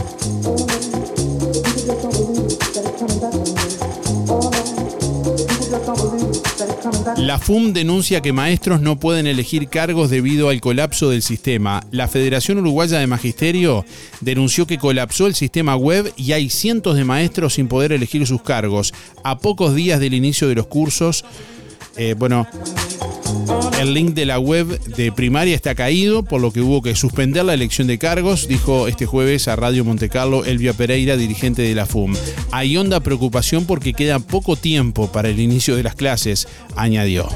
La FUM denuncia que maestros no pueden elegir cargos debido al colapso del sistema. La Federación Uruguaya de Magisterio denunció que colapsó el sistema web y hay cientos de maestros sin poder elegir sus cargos. A pocos días del inicio de los cursos, eh, bueno, el link de la web de primaria está caído, por lo que hubo que suspender la elección de cargos, dijo este jueves a Radio Montecarlo Elvia Pereira, dirigente de la FUM. Hay honda preocupación porque queda poco tiempo para el inicio de las clases, añadió.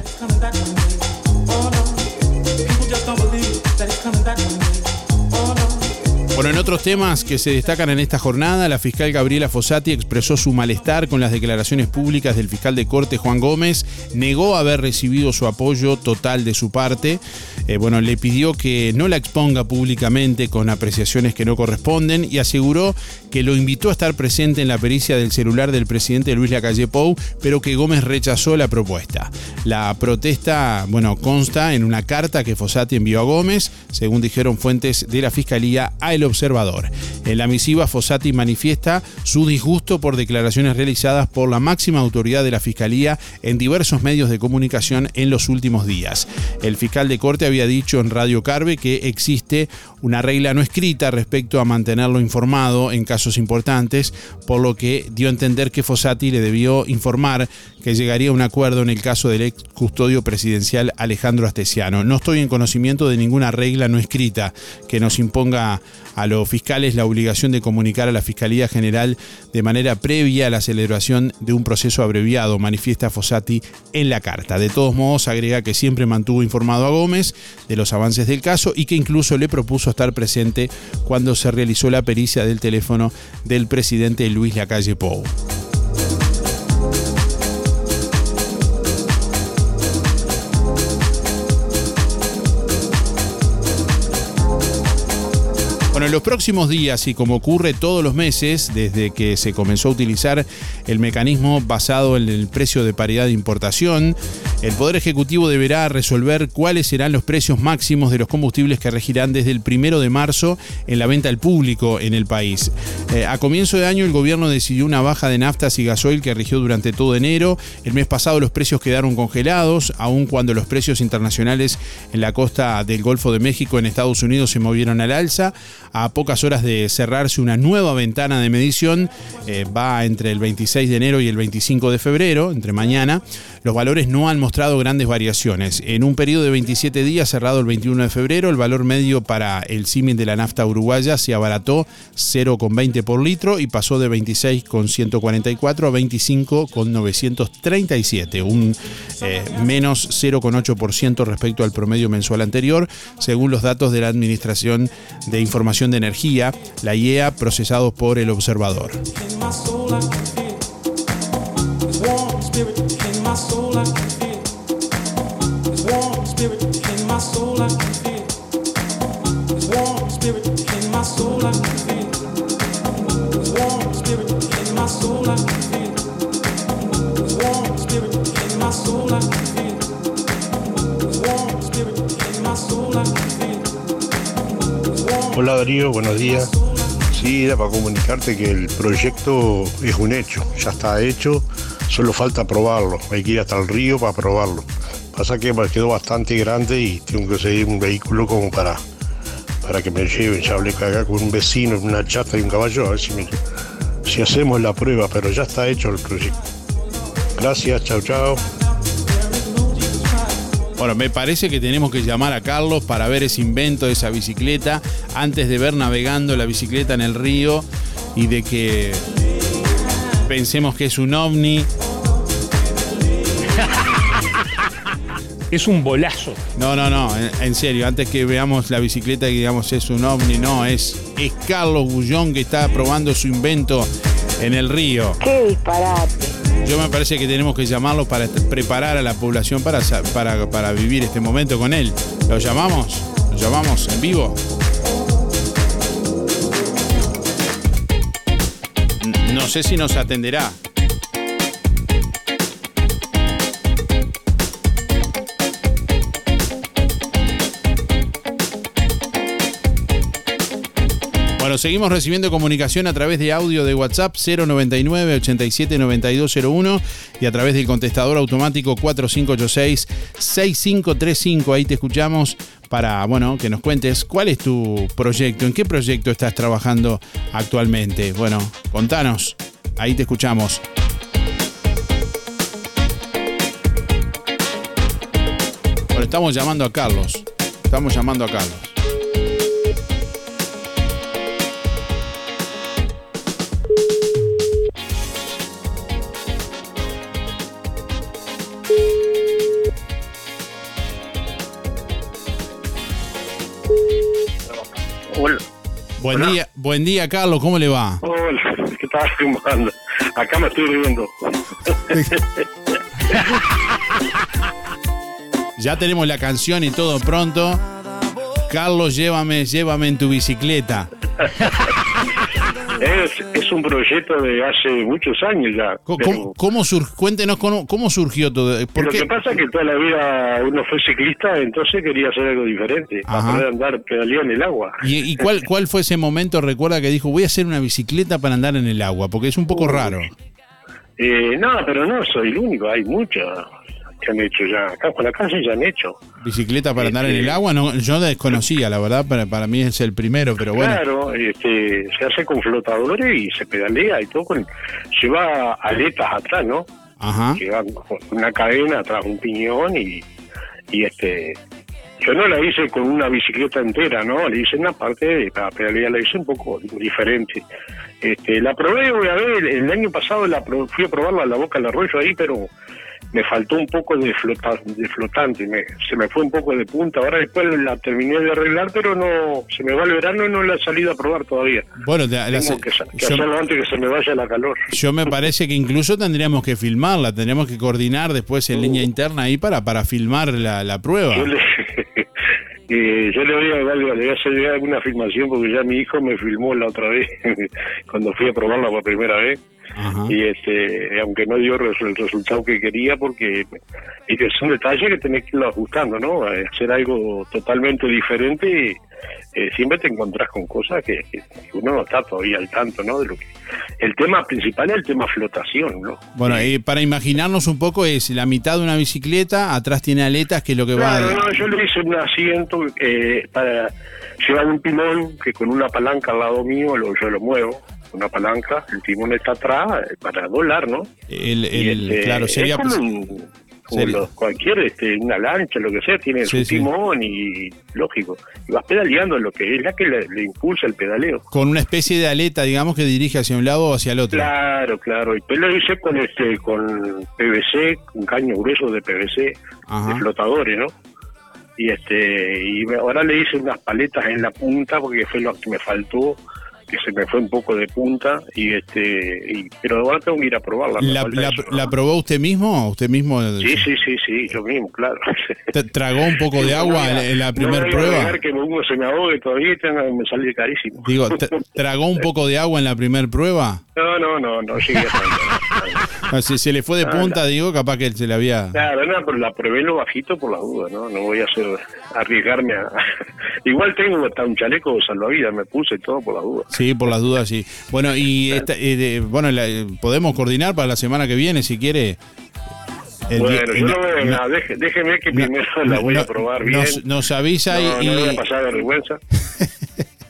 Bueno, en otros temas que se destacan en esta jornada, la fiscal Gabriela Fossati expresó su malestar con las declaraciones públicas del fiscal de corte Juan Gómez, negó haber recibido su apoyo total de su parte, eh, bueno, le pidió que no la exponga públicamente con apreciaciones que no corresponden y aseguró que lo invitó a estar presente en la pericia del celular del presidente Luis Lacalle Pou, pero que Gómez rechazó la propuesta. La protesta, bueno, consta en una carta que Fossati envió a Gómez, según dijeron fuentes de la fiscalía, a el observador. En la misiva, Fossati manifiesta su disgusto por declaraciones realizadas por la máxima autoridad de la Fiscalía en diversos medios de comunicación en los últimos días. El fiscal de corte había dicho en Radio Carve que existe una regla no escrita respecto a mantenerlo informado en importantes, por lo que dio a entender que Fossati le debió informar que llegaría a un acuerdo en el caso del ex custodio presidencial Alejandro Astesiano. No estoy en conocimiento de ninguna regla no escrita que nos imponga a los fiscales la obligación de comunicar a la Fiscalía General de manera previa a la celebración de un proceso abreviado, manifiesta Fossati en la carta. De todos modos, agrega que siempre mantuvo informado a Gómez de los avances del caso y que incluso le propuso estar presente cuando se realizó la pericia del teléfono del presidente Luis Lacalle Pou. Los próximos días y como ocurre todos los meses desde que se comenzó a utilizar el mecanismo basado en el precio de paridad de importación, el Poder Ejecutivo deberá resolver cuáles serán los precios máximos de los combustibles que regirán desde el primero de marzo en la venta al público en el país. Eh, a comienzo de año el gobierno decidió una baja de naftas y gasoil que rigió durante todo enero. El mes pasado los precios quedaron congelados, aun cuando los precios internacionales en la costa del Golfo de México en Estados Unidos se movieron al alza pocas horas de cerrarse una nueva ventana de medición, eh, va entre el 26 de enero y el 25 de febrero, entre mañana, los valores no han mostrado grandes variaciones. En un periodo de 27 días cerrado el 21 de febrero, el valor medio para el símil de la nafta uruguaya se abarató 0,20 por litro y pasó de 26,144 a 25,937, un eh, menos 0,8% respecto al promedio mensual anterior, según los datos de la Administración de Información de Energía, la IEA, procesados por el observador. Hola Darío, buenos días. Sí, era para comunicarte que el proyecto es un hecho, ya está hecho. Solo falta probarlo, hay que ir hasta el río para probarlo. Pasa que me quedó bastante grande y tengo que seguir un vehículo como para, para que me lleven. Ya hablé con un vecino, una chata y un caballo, a ver si, si hacemos la prueba, pero ya está hecho el proyecto. Gracias, chao, chao. Bueno, me parece que tenemos que llamar a Carlos para ver ese invento de esa bicicleta antes de ver navegando la bicicleta en el río y de que pensemos que es un ovni. Es un bolazo. No, no, no, en, en serio, antes que veamos la bicicleta y digamos es un ovni, no, es, es Carlos Bullón que está probando su invento en el río. ¡Qué disparate! Yo me parece que tenemos que llamarlo para preparar a la población para, para, para vivir este momento con él. ¿Lo llamamos? ¿Lo llamamos en vivo? No sé si nos atenderá. Bueno, seguimos recibiendo comunicación a través de audio de WhatsApp 099 87 9201 y a través del contestador automático 4586 6535. Ahí te escuchamos para, bueno, que nos cuentes cuál es tu proyecto, en qué proyecto estás trabajando actualmente. Bueno, contanos. Ahí te escuchamos. Bueno, estamos llamando a Carlos. Estamos llamando a Carlos. Buen día, buen día, Carlos, ¿cómo le va? Hola, ¿qué tal? ¿Cómo anda? Acá me estoy riendo. Ya tenemos la canción y todo pronto. Carlos, llévame, llévame en tu bicicleta. Es, es un proyecto de hace muchos años ya. ¿Cómo, pero- cómo- cuéntenos cómo, cómo surgió todo. ¿Por lo qué? que pasa es que toda la vida uno fue ciclista, entonces quería hacer algo diferente, Ajá. para poder andar pedaleando en el agua. ¿Y, y cuál, cuál fue ese momento, recuerda, que dijo, voy a hacer una bicicleta para andar en el agua? Porque es un poco raro. Eh, no, pero no soy el único, hay muchos que han hecho ya. Acá por la calle ya han hecho. ¿Bicicleta para andar en el agua? No, yo desconocía, la verdad, para, para mí es el primero, pero bueno. Claro, este, se hace con flotadores y se pedalea y todo. Con, lleva aletas atrás, ¿no? Ajá. Lleva con una cadena atrás, un piñón y, y este. Yo no la hice con una bicicleta entera, ¿no? Le hice una parte de para pedalear, la hice un poco diferente. Este, la probé, voy a ver, el año pasado la pro- fui a probarla a la boca del arroyo ahí, pero me faltó un poco de, flota, de flotante, me- se me fue un poco de punta. Ahora después la terminé de arreglar, pero no se me va el verano y no la he salido a probar todavía. Bueno, te- la- Tengo que, que yo- hacerlo antes que se me vaya la calor. Yo me parece que incluso tendríamos que filmarla, tendríamos que coordinar después en línea interna ahí para, para filmar la, la prueba. Yo le, eh, yo le voy a le voy a hacer llegar alguna filmación porque ya mi hijo me filmó la otra vez cuando fui a probarla por primera vez y este aunque no dio el resultado que quería porque y que es un detalle que tenés que irlo ajustando no Eh, hacer algo totalmente diferente eh, siempre te encontrás con cosas que, que uno no está todavía al tanto no de lo que el tema principal es el tema flotación no Bueno, y para imaginarnos un poco es la mitad de una bicicleta, atrás tiene aletas que es lo que Claro, va... no, yo le hice un asiento eh, para llevar un timón que con una palanca al lado mío lo, yo lo muevo, una palanca, el timón está atrás eh, para doblar, ¿no? El, el- este, claro, sería... es como, un- como sería- los- cualquier, este, una lancha, lo que sea, tiene Sí, su sí. timón y lógico. Y vas pedaleando lo que es la que le, le impulsa el pedaleo. Con una especie de aleta, digamos, que dirige hacia un lado o hacia el otro. Claro, claro. Y pues lo hice con este, con PVC, un caño grueso de PVC, Ajá. de flotadores, ¿no? Y este, y ahora le hice unas paletas en la punta porque fue lo que me faltó, que se me fue un poco de punta, y este, y, pero ahora tengo que ir a probarla. me ¿La, la- eso. la probó usted mismo? ¿Usted mismo Sí, sí, sí, sí, yo mismo, claro. tragó un poco de agua en, en la primera no prueba? que uno se me ahogue todavía y tenga- me sale carísimo. Digo, ¿tragó un poco de agua en la primera prueba? No, no, no, no llegué a. Ah, Si se le fue de Ah, punta, digo, capaz que se le había... Claro, no, pero la probé lo bajito por la duda, ¿no? No voy a hacer arriesgarme a... Igual tengo hasta un chaleco salvavidas, me puse todo por la duda. Sí, por las dudas, sí. Bueno, y esta, eh, de- bueno, la- podemos coordinar para la semana que viene, si quiere. El bueno, yo no- no veo no- nada, deje- déjeme que primero la voy no- a probar bien. Nos, nos avisa no, y, no voy a pasar vergüenza.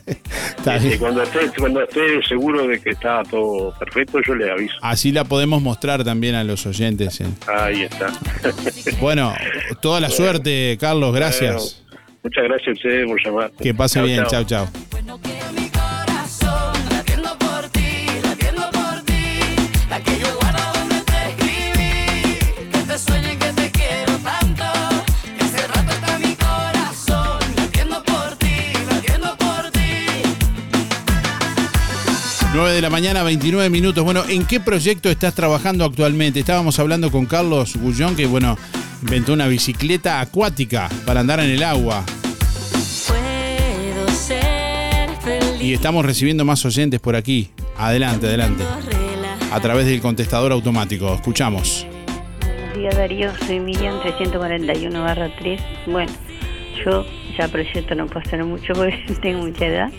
Está Este, bien. cuando esté cuando esté seguro de que está todo perfecto, yo le aviso. así la podemos mostrar también a los oyentes. eh. Ahí está. Bueno, toda la suerte, Carlos, gracias. Bueno, muchas gracias a ustedes por llamar. Que pase bien, chao. chao, 9 de la mañana, 29 minutos. Bueno, ¿en qué proyecto estás trabajando actualmente? Estábamos hablando con Carlos Gullón, que bueno, inventó una bicicleta acuática para andar en el agua. Puedo ser feliz. Y estamos recibiendo más oyentes por aquí. Adelante, adelante. A través del contestador automático. Escuchamos. Buenos días Darío, soy Miriam 341 barra 3. Bueno, yo ya proyecto no puedo hacer mucho porque tengo mucha edad,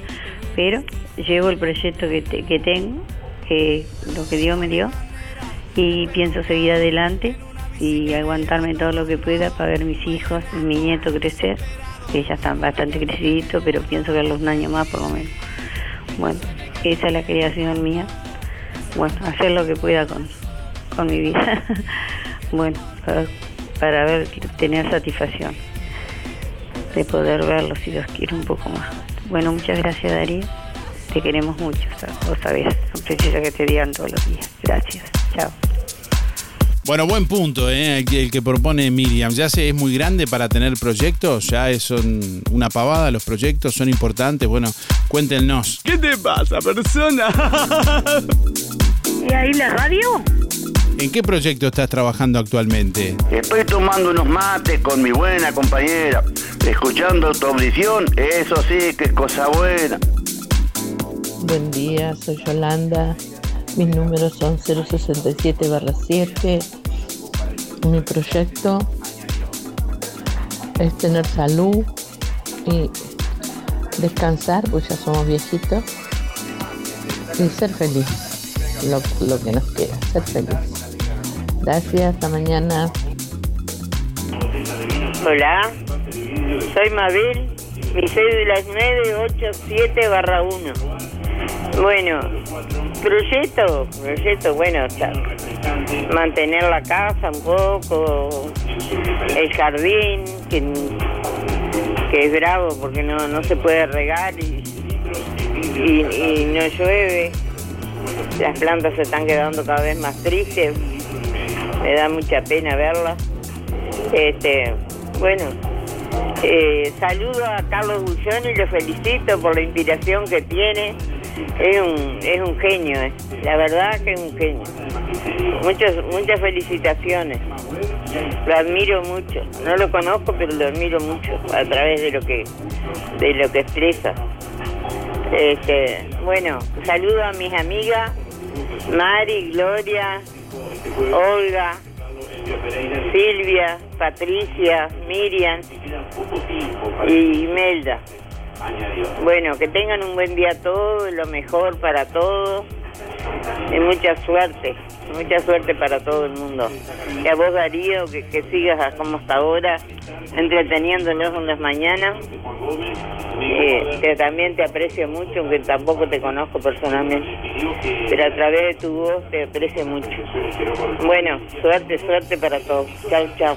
pero llevo el proyecto que, te- que tengo, que lo que Dios me dio, y pienso seguir adelante y aguantarme todo lo que pueda para ver mis hijos mi nieto crecer, que ya están bastante creciditos, pero pienso verlos un año más por lo menos. Bueno, esa es la creación mía. Bueno, hacer lo que pueda con, con mi vida. bueno, para, para ver, tener satisfacción de poder verlo si Dios quiere un poco más. Bueno, muchas gracias Darío. Te queremos mucho, vos sabés, no precisa que te digan todos los días. Gracias, chao. Bueno, buen punto, ¿eh? el, que, el que propone Miriam. Ya se es muy grande para tener proyectos, ya es son una pavada, los proyectos son importantes. Bueno, cuéntenos. ¿Qué te pasa, persona? ¿Y ahí la radio? ¿En qué proyecto estás trabajando actualmente? Estoy tomando unos mates con mi buena compañera, escuchando tu audición, eso sí que es cosa buena. Buen día, soy Yolanda. Mis números son 067-7. Mi proyecto es tener salud y descansar, pues ya somos viejitos, y ser feliz, lo, lo que nos queda, ser. Gracias, hasta mañana. Hola, soy Mabel, mi cédula es 987 barra 1. Bueno, proyecto, proyecto, bueno, sea, mantener la casa un poco, el jardín, que, que es bravo porque no, no se puede regar y, y no llueve. Las plantas se están quedando cada vez más tristes, me da mucha pena verlas. Este, bueno, eh, saludo a Carlos Bullón y lo felicito por la inspiración que tiene. Es un, es un genio, eh. la verdad que es un genio. Muchas, muchas felicitaciones. Lo admiro mucho. No lo conozco, pero lo admiro mucho a través de lo que, de lo que expresa. Este, bueno, saludo a mis amigas Mari, Gloria, Olga, Silvia, Patricia, Miriam y Imelda. Bueno, que tengan un buen día todos, lo mejor para todos y mucha suerte, mucha suerte para todo el mundo. Y a vos Darío, que, que sigas como hasta ahora, entreteniéndonos en las mañanas. Eh, que también te aprecio mucho, aunque tampoco te conozco personalmente, pero a través de tu voz te aprecio mucho. Bueno, suerte, suerte para todos. Chao, chao.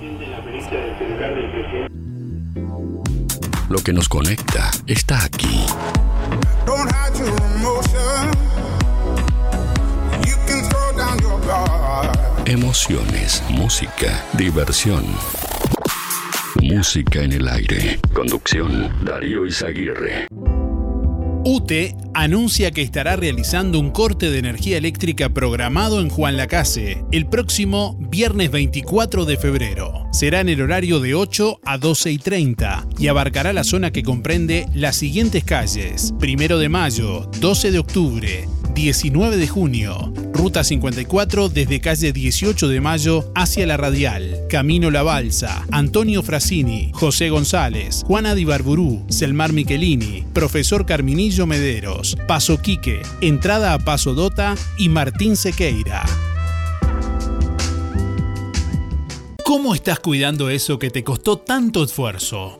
Lo que nos conecta está aquí. Don't hide your Emociones, música, diversión. Música en el aire. Conducción, Darío Izaguirre. UTE anuncia que estará realizando un corte de energía eléctrica programado en Juan Lacase el próximo viernes 24 de febrero. Será en el horario de 8 a 12 y 30 y abarcará la zona que comprende las siguientes calles: 1 de mayo, 12 de octubre, 19 de junio. Ruta 54 desde calle 18 de Mayo hacia la Radial. Camino La Balsa. Antonio Frasini, José González, Juana Di Barburú, Selmar Michelini, Profesor Carminillo Mederos, Paso Quique, entrada a Paso Dota y Martín Sequeira. ¿Cómo estás cuidando eso que te costó tanto esfuerzo?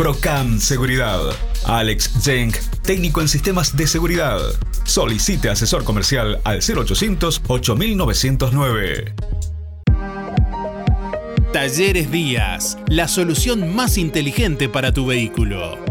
Procam Seguridad. Alex Jenk, técnico en sistemas de seguridad. Solicite asesor comercial al 0800 8909. Talleres Díaz, la solución más inteligente para tu vehículo.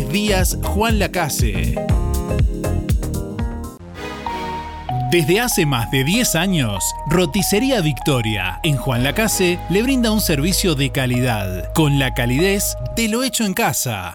Díaz Juan Lacase. Desde hace más de 10 años, Roticería Victoria en Juan Lacase le brinda un servicio de calidad, con la calidez de lo hecho en casa.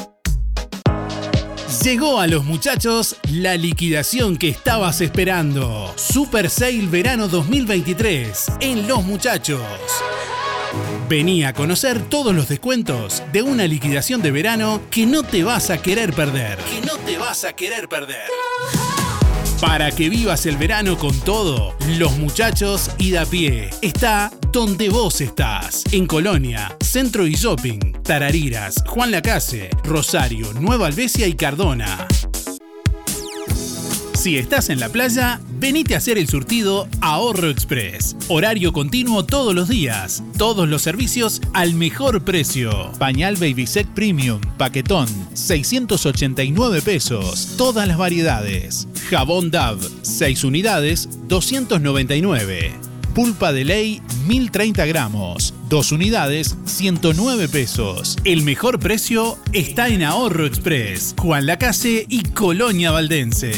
Llegó a los muchachos la liquidación que estabas esperando. Super Sale Verano 2023 en Los Muchachos. Vení a conocer todos los descuentos de una liquidación de verano que no te vas a querer perder. Que no te vas a querer perder. Para que vivas el verano con todo, Los Muchachos y da pie está donde vos estás. En Colonia, Centro y Shopping, Tarariras, Juan Lacase, Rosario, Nueva Albesia y Cardona. Si estás en la playa, venite a hacer el surtido Ahorro Express. Horario continuo todos los días. Todos los servicios al mejor precio. Pañal Baby Set Premium, paquetón, 689 pesos. Todas las variedades. Jabón Dove, 6 unidades, 299. Pulpa de ley, 1030 gramos. 2 unidades, 109 pesos. El mejor precio está en Ahorro Express. Juan Lacase y Colonia Valdense.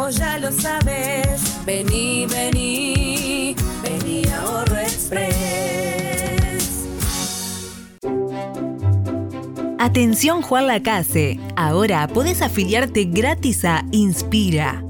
Vos ya lo sabes. Vení, vení, vení a Ahorro Express. Atención Juan Lacase, ahora podés afiliarte gratis a Inspira.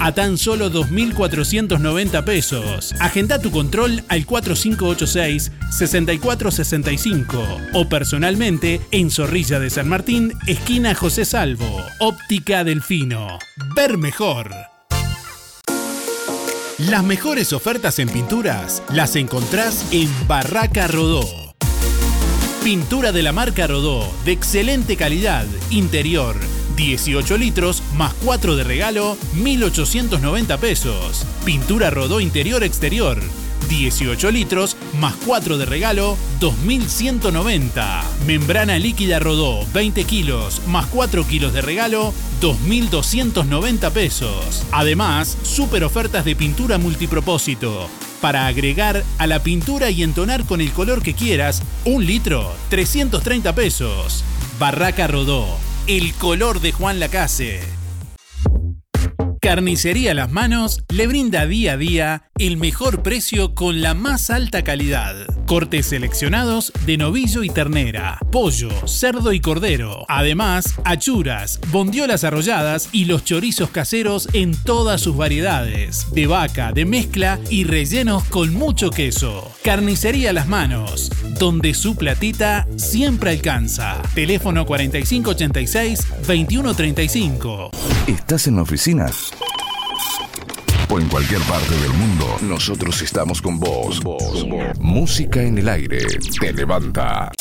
a tan solo 2.490 pesos. Agenda tu control al 4586-6465 o personalmente en Zorrilla de San Martín, esquina José Salvo. Óptica Delfino. Ver mejor. Las mejores ofertas en pinturas las encontrás en Barraca Rodó. Pintura de la marca Rodó, de excelente calidad, interior, 18 litros más 4 de regalo, 1890 pesos. Pintura Rodó interior exterior, 18 litros más 4 de regalo, 2190. Membrana líquida Rodó, 20 kilos más 4 kilos de regalo, 2290 pesos. Además, super ofertas de pintura multipropósito. Para agregar a la pintura y entonar con el color que quieras, un litro, 330 pesos. Barraca Rodó, el color de Juan Lacase. Carnicería Las Manos le brinda día a día el mejor precio con la más alta calidad. Cortes seleccionados de novillo y ternera, pollo, cerdo y cordero. Además, achuras, bondiolas arrolladas y los chorizos caseros en todas sus variedades. De vaca, de mezcla y rellenos con mucho queso. Carnicería Las Manos, donde su platita siempre alcanza. Teléfono 4586-2135. ¿Estás en la oficina? O en cualquier parte del mundo, nosotros estamos con vos. Música en el aire te levanta.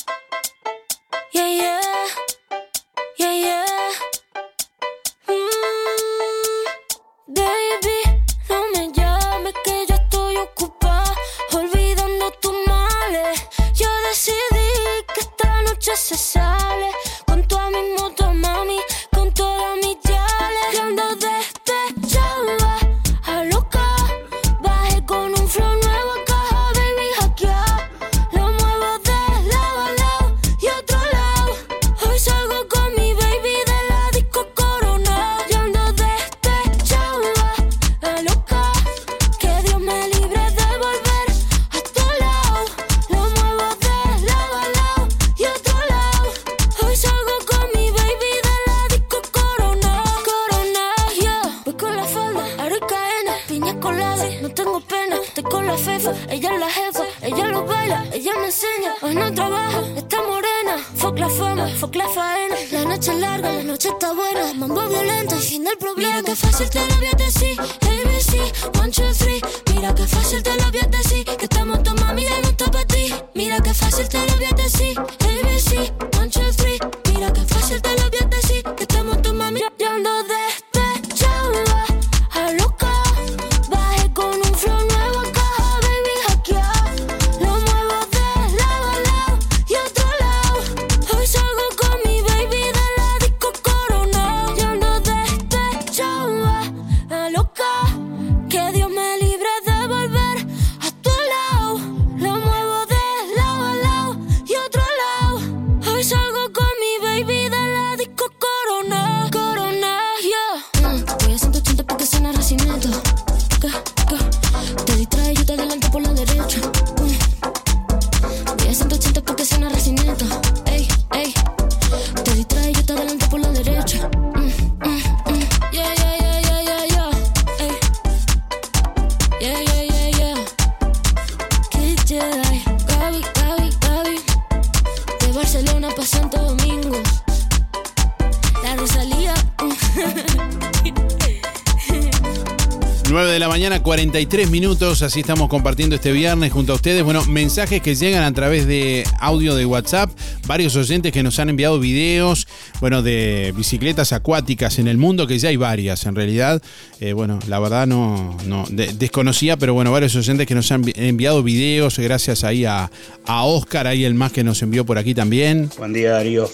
43 minutos, así estamos compartiendo este viernes junto a ustedes. Bueno, mensajes que llegan a través de audio de WhatsApp, varios oyentes que nos han enviado videos, bueno, de bicicletas acuáticas en el mundo, que ya hay varias en realidad. Eh, bueno, la verdad no, no de- desconocía, pero bueno, varios oyentes que nos han envi- enviado videos, gracias ahí a, a Oscar, ahí el más que nos envió por aquí también. Buen día Darío.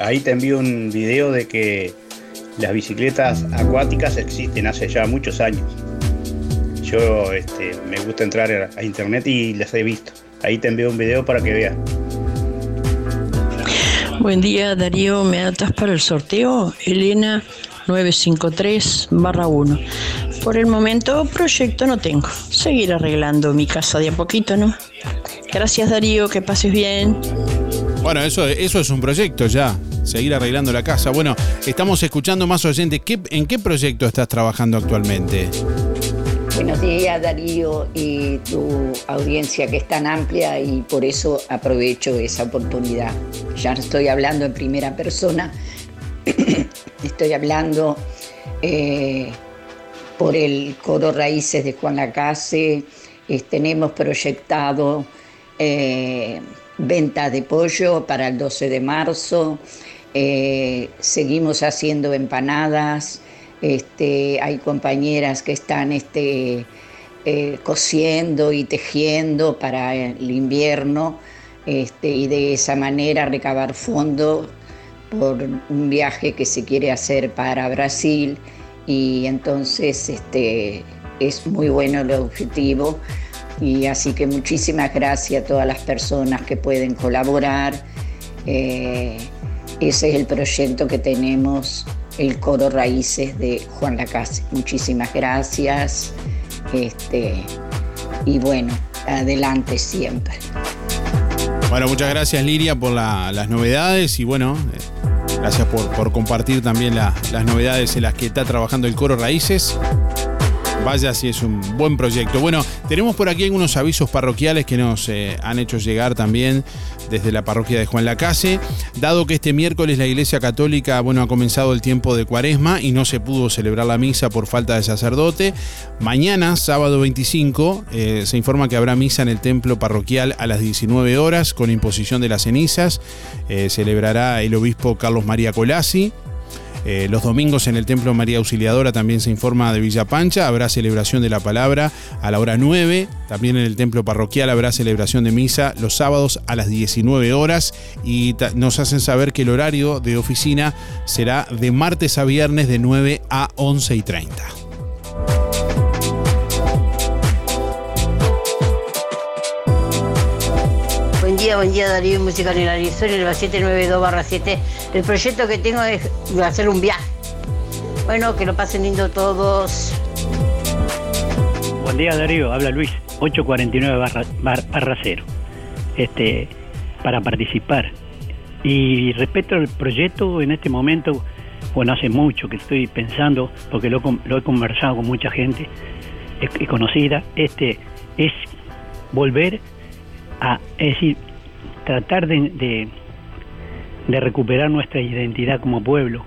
Ahí te envío un video de que las bicicletas acuáticas existen hace ya muchos años. Yo este, me gusta entrar a, a internet y las he visto. Ahí te envío un video para que veas. Buen día, Darío. ¿Me atas para el sorteo? Elena 953 1. Por el momento, proyecto no tengo. Seguir arreglando mi casa de a poquito, ¿no? Gracias, Darío. Que pases bien. Bueno, eso, eso es un proyecto ya. Seguir arreglando la casa. Bueno, estamos escuchando más oyentes. ¿Qué- ¿En qué proyecto estás trabajando actualmente? Buenos días Darío y tu audiencia que es tan amplia y por eso aprovecho esa oportunidad. Ya no estoy hablando en primera persona, estoy hablando eh, por el coro Raíces de Juan Lacase, tenemos proyectado eh, venta de pollo para el 12 de marzo, eh, seguimos haciendo empanadas, este, hay compañeras que están este, eh, cosiendo y tejiendo para el invierno este, y de esa manera recabar fondos por un viaje que se quiere hacer para Brasil y entonces es muy bueno el objetivo y así que muchísimas gracias a todas las personas que pueden colaborar. Eh, ese es el proyecto que tenemos, el coro Raíces de Juan Lacase. Muchísimas gracias. Este, y bueno, adelante siempre. Bueno, muchas gracias Liria por la- las novedades y bueno, eh, gracias por, por compartir también la- las novedades en las que está trabajando el Coro Raíces. Vaya si es un buen proyecto. Bueno, tenemos por aquí algunos avisos parroquiales que nos eh, han hecho llegar también desde la parroquia de Juan Lacase. Dado que este miércoles la Iglesia Católica bueno, ha comenzado el tiempo de cuaresma y no se pudo celebrar la misa por falta de sacerdote, mañana, sábado 25, eh, se informa que habrá misa en el templo parroquial a las 19 horas con imposición de las cenizas. Eh, celebrará el obispo Carlos María Colasi. Eh, los domingos en el Templo María Auxiliadora también se informa de Villa Pancha, habrá celebración de la palabra a la hora 9, también en el Templo Parroquial habrá celebración de misa los sábados a las 19 horas. Y nos hacen saber que el horario de oficina será de martes a viernes de 9 a 11 y 30. Buen día Darío, música en el Arizona, el 792-7. El proyecto que tengo es hacer un viaje. Bueno, que lo pasen lindo todos. Buen día Darío, habla Luis, 849 barra, bar- barra cero, este, para participar. Y respecto al proyecto, en este momento, bueno, hace mucho que estoy pensando, porque lo, he conversado con mucha gente conocida, este, es volver a, es decir, tratar de, de, recuperar nuestra identidad como pueblo,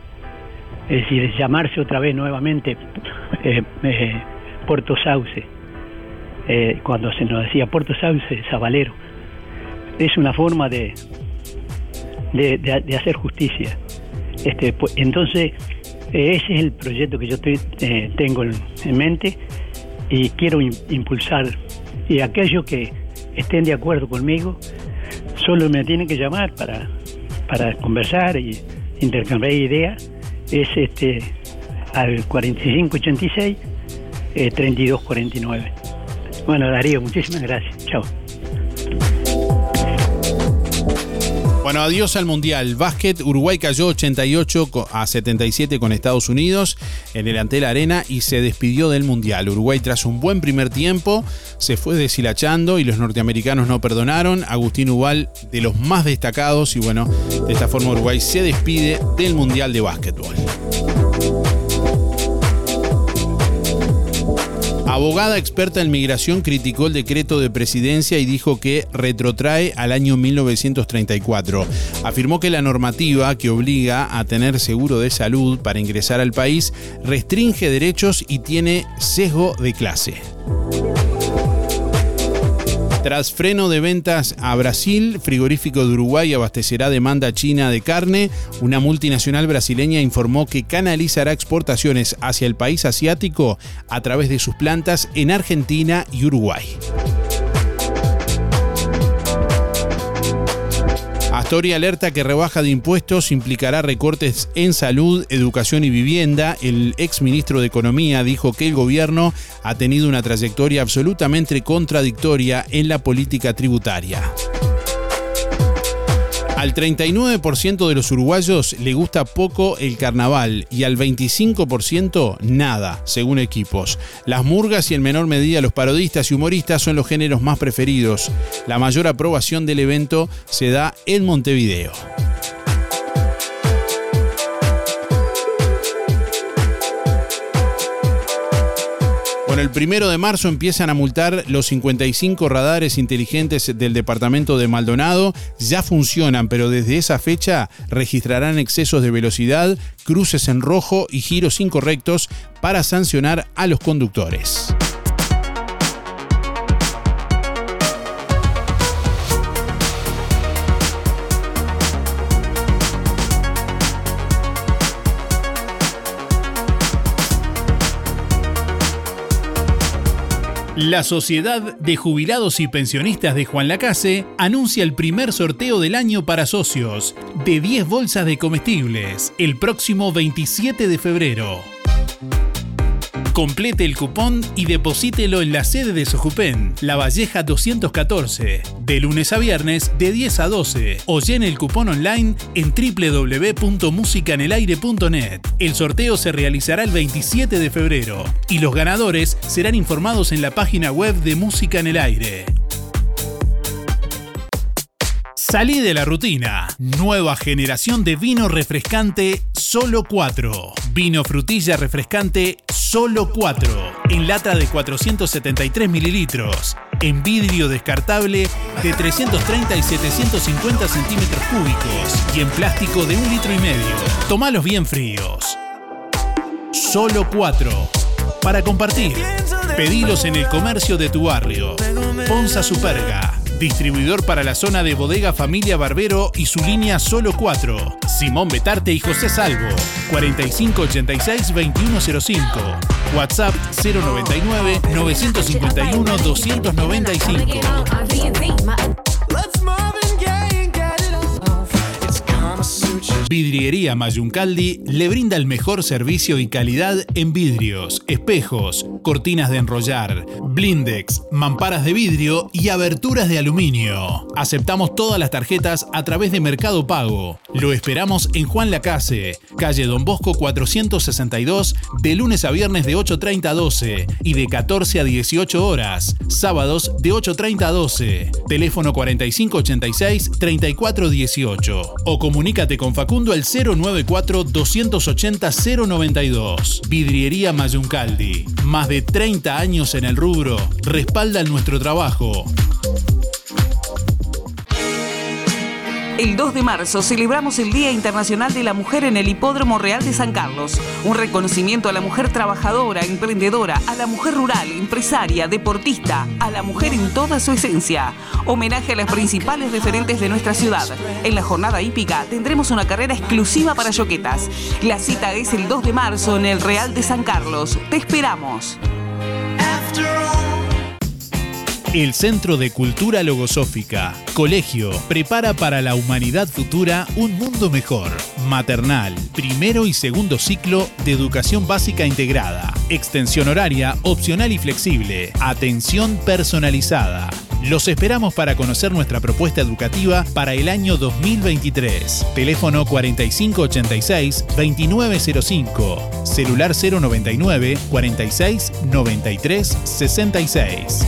es decir, llamarse otra vez nuevamente eh, eh, Puerto Sauce, eh, cuando se nos decía Puerto Sauce, Zabalero. Es una forma de, de, de- hacer justicia. Este, pues, entonces, eh, ese es el proyecto que yo tengo en, en mente y quiero im- impulsar. Y aquellos que estén de acuerdo conmigo, solo me tienen que llamar para, para conversar y intercambiar ideas. Es este al 4586 eh, 3249. Bueno, Darío, muchísimas gracias. Chao. Bueno, adiós al Mundial. Básquet, Uruguay cayó 88 co- a 77 con Estados Unidos en el Antel Arena y se despidió del Mundial. Uruguay tras un buen primer tiempo se fue deshilachando y los norteamericanos no perdonaron. Agustín Ubal de los más destacados y bueno, de esta forma Uruguay se despide del Mundial de Básquetbol. Abogada experta en migración criticó el decreto de presidencia y dijo que retrotrae al año 1934. Afirmó que la normativa que obliga a tener seguro de salud para ingresar al país restringe derechos y tiene sesgo de clase. Tras freno de ventas a Brasil, frigorífico de Uruguay abastecerá demanda china de carne. Una multinacional brasileña informó que canalizará exportaciones hacia el país asiático a través de sus plantas en Argentina y Uruguay. Astori alerta que rebaja de impuestos implicará recortes en salud, educación y vivienda. El ex ministro de Economía dijo que el gobierno ha tenido una trayectoria absolutamente contradictoria en la política tributaria. Al 39% de los uruguayos le gusta poco el carnaval y al 25% nada, según equipos. Las murgas y en menor medida los parodistas y humoristas son los géneros más preferidos. La mayor aprobación del evento se da en Montevideo. Bueno, el primero de marzo empiezan a multar los 55 radares inteligentes del departamento de Maldonado. Ya funcionan, pero desde esa fecha registrarán excesos de velocidad, cruces en rojo y giros incorrectos para sancionar a los conductores. La Sociedad de Jubilados y Pensionistas de Juan Lacase anuncia el primer sorteo del año para socios de 10 bolsas de comestibles el próximo 27 de febrero. Complete el cupón y deposítelo en la sede de Sojupen, La Valleja 214, de lunes a viernes de 10 a 12 o llene el cupón online en www.musicanelaire.net. El sorteo se realizará el 27 de febrero y los ganadores serán informados en la página web de Música en el Aire. Salí de la rutina. Nueva generación de vino refrescante Solo 4. Vino frutilla refrescante Solo 4. En lata de 473 mililitros. En vidrio descartable de 330 y 750 centímetros cúbicos. Y en plástico de un litro y medio. Tomalos bien fríos. Solo 4. Para compartir. Pedilos en el comercio de tu barrio. Ponza Superga. Distribuidor para la zona de Bodega Familia Barbero y su línea Solo 4. Simón Betarte y José Salvo. 4586-2105. WhatsApp 099-951-295. Vidriería Mayuncaldi le brinda el mejor servicio y calidad en vidrios, espejos, cortinas de enrollar, blindex, mamparas de vidrio y aberturas de aluminio. Aceptamos todas las tarjetas a través de Mercado Pago. Lo esperamos en Juan Lacase, calle Don Bosco 462, de lunes a viernes de 8.30 a 12 y de 14 a 18 horas, sábados de 8.30 a 12. Teléfono 4586-3418 o comunícate con Facundo al 094-280-092. Vidriería Mayuncaldi. Más de 30 años en el rubro respaldan nuestro trabajo. El 2 de marzo celebramos el Día Internacional de la Mujer en el Hipódromo Real de San Carlos. Un reconocimiento a la mujer trabajadora, emprendedora, a la mujer rural, empresaria, deportista, a la mujer en toda su esencia. Homenaje a las principales referentes de nuestra ciudad. En la jornada hípica tendremos una carrera exclusiva para yoquetas. La cita es el 2 de marzo en el Real de San Carlos. Te esperamos. El Centro de Cultura Logosófica, Colegio, prepara para la humanidad futura un mundo mejor. Maternal, primero y segundo ciclo de educación básica integrada. Extensión horaria, opcional y flexible. Atención personalizada. Los esperamos para conocer nuestra propuesta educativa para el año 2023. Teléfono 4586-2905. Celular 099 46 93 66.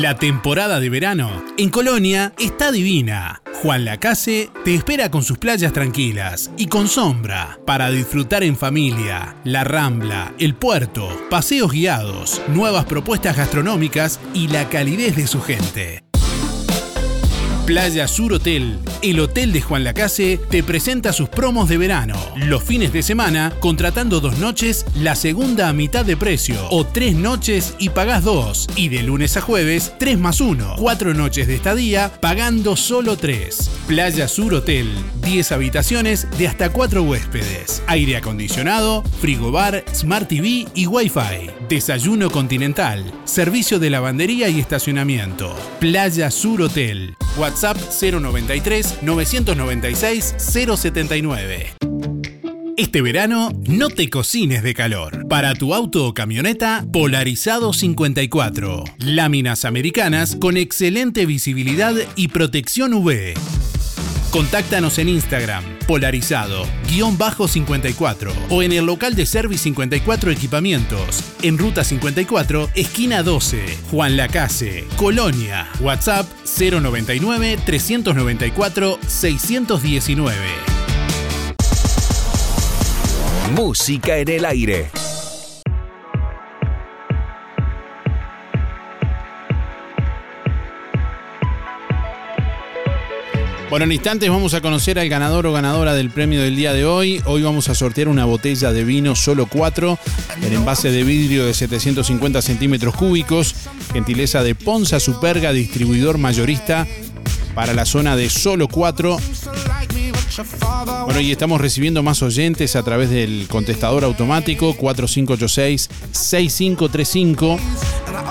La temporada de verano en Colonia está divina. Juan Lacase te espera con sus playas tranquilas y con sombra para disfrutar en familia, la rambla, el puerto, paseos guiados, nuevas propuestas gastronómicas y la calidez de su gente. Playa Sur Hotel, el hotel de Juan Lacase, te presenta sus promos de verano. Los fines de semana, contratando dos noches, la segunda a mitad de precio. O tres noches y pagás dos. Y de lunes a jueves, tres más uno. Cuatro noches de estadía, pagando solo tres. Playa Sur Hotel, 10 habitaciones de hasta cuatro huéspedes. Aire acondicionado, frigobar, Smart TV y Wi-Fi. Desayuno continental. Servicio de lavandería y estacionamiento. Playa Sur Hotel. WhatsApp 093 996 079. Este verano no te cocines de calor. Para tu auto o camioneta, Polarizado 54. Láminas americanas con excelente visibilidad y protección UV. Contáctanos en Instagram, polarizado-54 o en el local de Service 54 Equipamientos, en Ruta 54, esquina 12, Juan Lacase, Colonia, WhatsApp 099-394-619. Música en el aire. Bueno, en instantes vamos a conocer al ganador o ganadora del premio del día de hoy. Hoy vamos a sortear una botella de vino solo 4 en envase de vidrio de 750 centímetros cúbicos. Gentileza de Ponza Superga, distribuidor mayorista para la zona de solo 4. Bueno, y estamos recibiendo más oyentes a través del contestador automático 4586-6535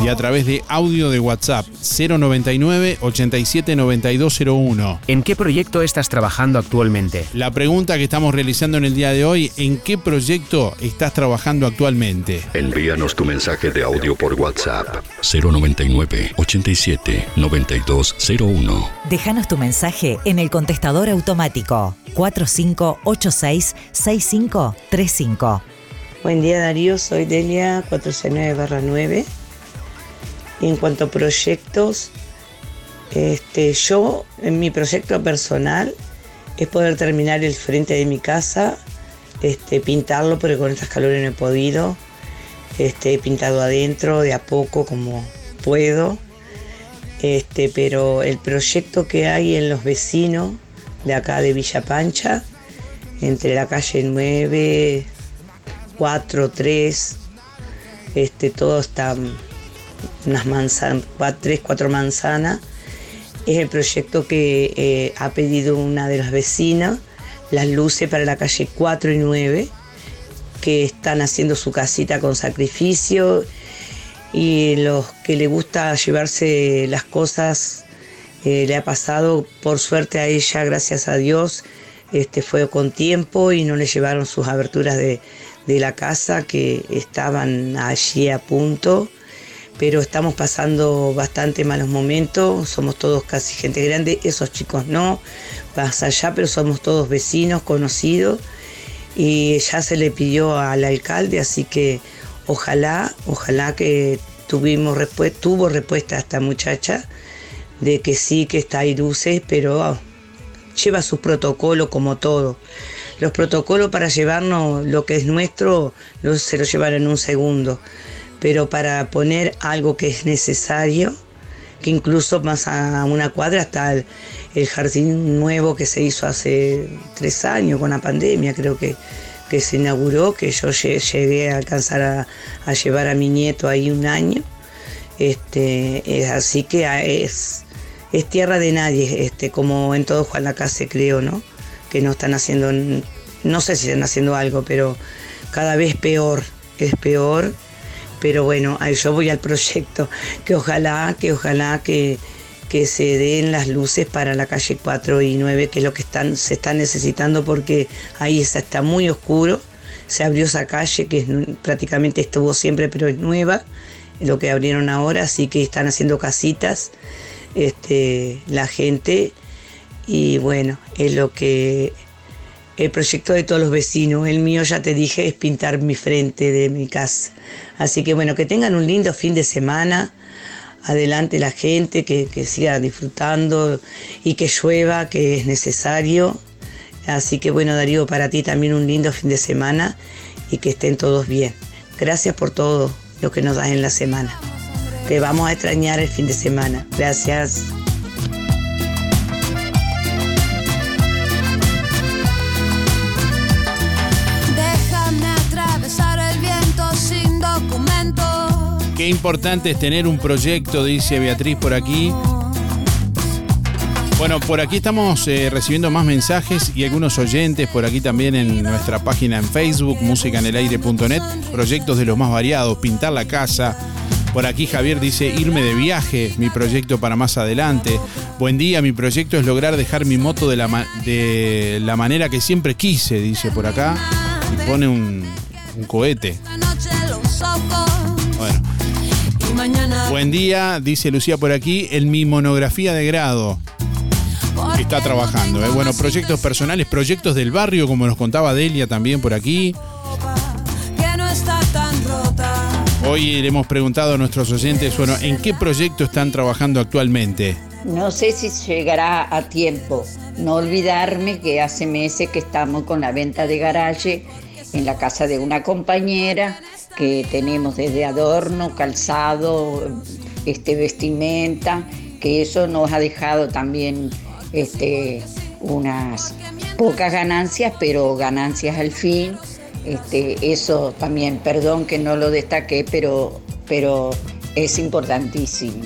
y a través de audio de WhatsApp 099 879201. ¿En qué proyecto estás trabajando actualmente? La pregunta que estamos realizando en el día de hoy, ¿en qué proyecto estás trabajando actualmente? Envíanos tu mensaje de audio por WhatsApp 099 87 9201. Déjanos tu mensaje en el contestador automático 4586-6535. Buen día Darío, soy Delia 469-9. En cuanto a proyectos, este, yo en mi proyecto personal es poder terminar el frente de mi casa, este, pintarlo, porque con estas calores no he podido. Este, he pintado adentro de a poco como puedo. Este, pero el proyecto que hay en los vecinos de acá de Villa Pancha, entre la calle 9, 4, 3, este, todo está unas manzanas, 3, 4 manzanas. Es el proyecto que eh, ha pedido una de las vecinas, las luces para la calle 4 y 9, que están haciendo su casita con sacrificio y los que le gusta llevarse las cosas eh, le ha pasado, por suerte a ella, gracias a Dios, este, fue con tiempo y no le llevaron sus aberturas de, de la casa que estaban allí a punto. Pero estamos pasando bastante malos momentos, somos todos casi gente grande, esos chicos no, más allá, pero somos todos vecinos, conocidos. Y ya se le pidió al alcalde, así que ojalá, ojalá que tuvimos tuvo respuesta esta muchacha de que sí, que está ahí luces, pero lleva sus protocolos como todo. Los protocolos para llevarnos lo que es nuestro lo- se lo llevan en un segundo, pero para poner algo que es necesario, que incluso más a una cuadra está el, jardín nuevo que se hizo hace tres años con la pandemia, creo que, que se inauguró, que yo lle- llegué a alcanzar a, a llevar a mi nieto ahí un año. Este, es así que es, es tierra de nadie, este, como en todo Juan Lacase creo, ¿no? Que no están haciendo, no sé si están haciendo algo, pero cada vez peor, es peor. Pero bueno, yo voy al proyecto, que ojalá, que ojalá que, que se den las luces para la calle 4 y 9, que es lo que están, se está necesitando porque ahí está, muy oscuro. Se abrió esa calle que es prácticamente estuvo siempre, pero es nueva, lo que abrieron ahora, así que están haciendo casitas este, la gente y bueno, es lo que el proyecto de todos los vecinos, el mío ya te dije es pintar mi frente de mi casa. Así que bueno, que tengan un lindo fin de semana, adelante la gente, que, que siga disfrutando y que llueva, que es necesario. Así que bueno, Darío, para ti también un lindo fin de semana y que estén todos bien. Gracias por todo lo que nos das en la semana. Te vamos a extrañar el fin de semana. Gracias. Déjame atravesar el viento sin documento. Qué importante es tener un proyecto, dice Beatriz por aquí. Bueno, por aquí estamos eh, recibiendo más mensajes y algunos oyentes por aquí también en nuestra página en Facebook, musicanelaire.net, proyectos de los más variados, pintar la casa. Por aquí Javier dice irme de viaje, mi proyecto para más adelante. Buen día, mi proyecto es lograr dejar mi moto de la, de la manera que siempre quise, dice por acá. Y pone un, cohete. Bueno. Buen día, dice Lucía por aquí, en mi monografía de grado. Está trabajando. ¿eh? Bueno, proyectos personales, proyectos del barrio, como nos contaba Delia también por aquí. Hoy le hemos preguntado a nuestros oyentes, bueno, ¿en qué proyecto están trabajando actualmente? No sé si llegará a tiempo. No olvidarme que hace meses que estamos con la venta de garaje en la casa de una compañera que tenemos desde adorno, calzado, este vestimenta, que eso nos ha dejado también este, unas pocas ganancias, pero ganancias al fin. Este, eso también, perdón que no lo destaqué, pero, pero es importantísimo.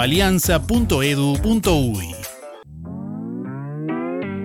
www.alianza.edu.uy.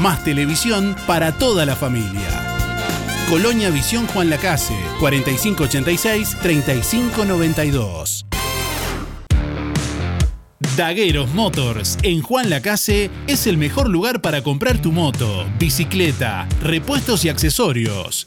Más televisión para toda la familia. Colonia Visión Juan Lacase, 4586-3592. Dagueros Motors en Juan Lacase es el mejor lugar para comprar tu moto, bicicleta, repuestos y accesorios.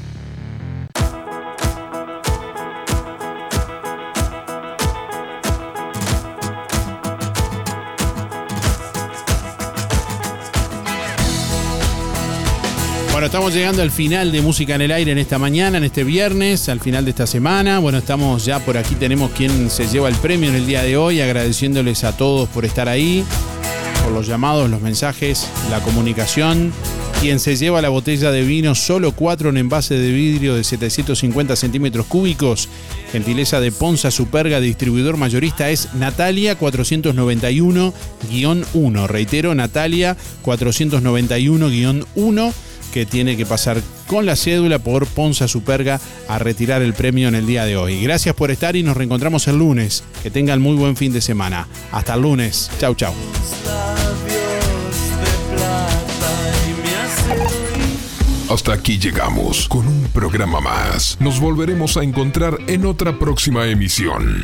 Bueno, estamos llegando al final de Música en el Aire en esta mañana, en este viernes, al final de esta semana. Bueno, estamos ya por aquí, tenemos quien se lleva el premio en el día de hoy, agradeciéndoles a todos por estar ahí, por los llamados, los mensajes, la comunicación. Quien se lleva la botella de vino, solo cuatro en envase de vidrio de 750 centímetros cúbicos, gentileza de Ponza Superga, distribuidor mayorista, es Natalia 491-1. Reitero, Natalia 491-1 que tiene que pasar con la cédula por Ponza Superga a retirar el premio en el día de hoy. Gracias por estar y nos reencontramos el lunes. Que tengan muy buen fin de semana. Hasta el lunes. Chau, chau. Hasta aquí llegamos con un programa más. Nos volveremos a encontrar en otra próxima emisión.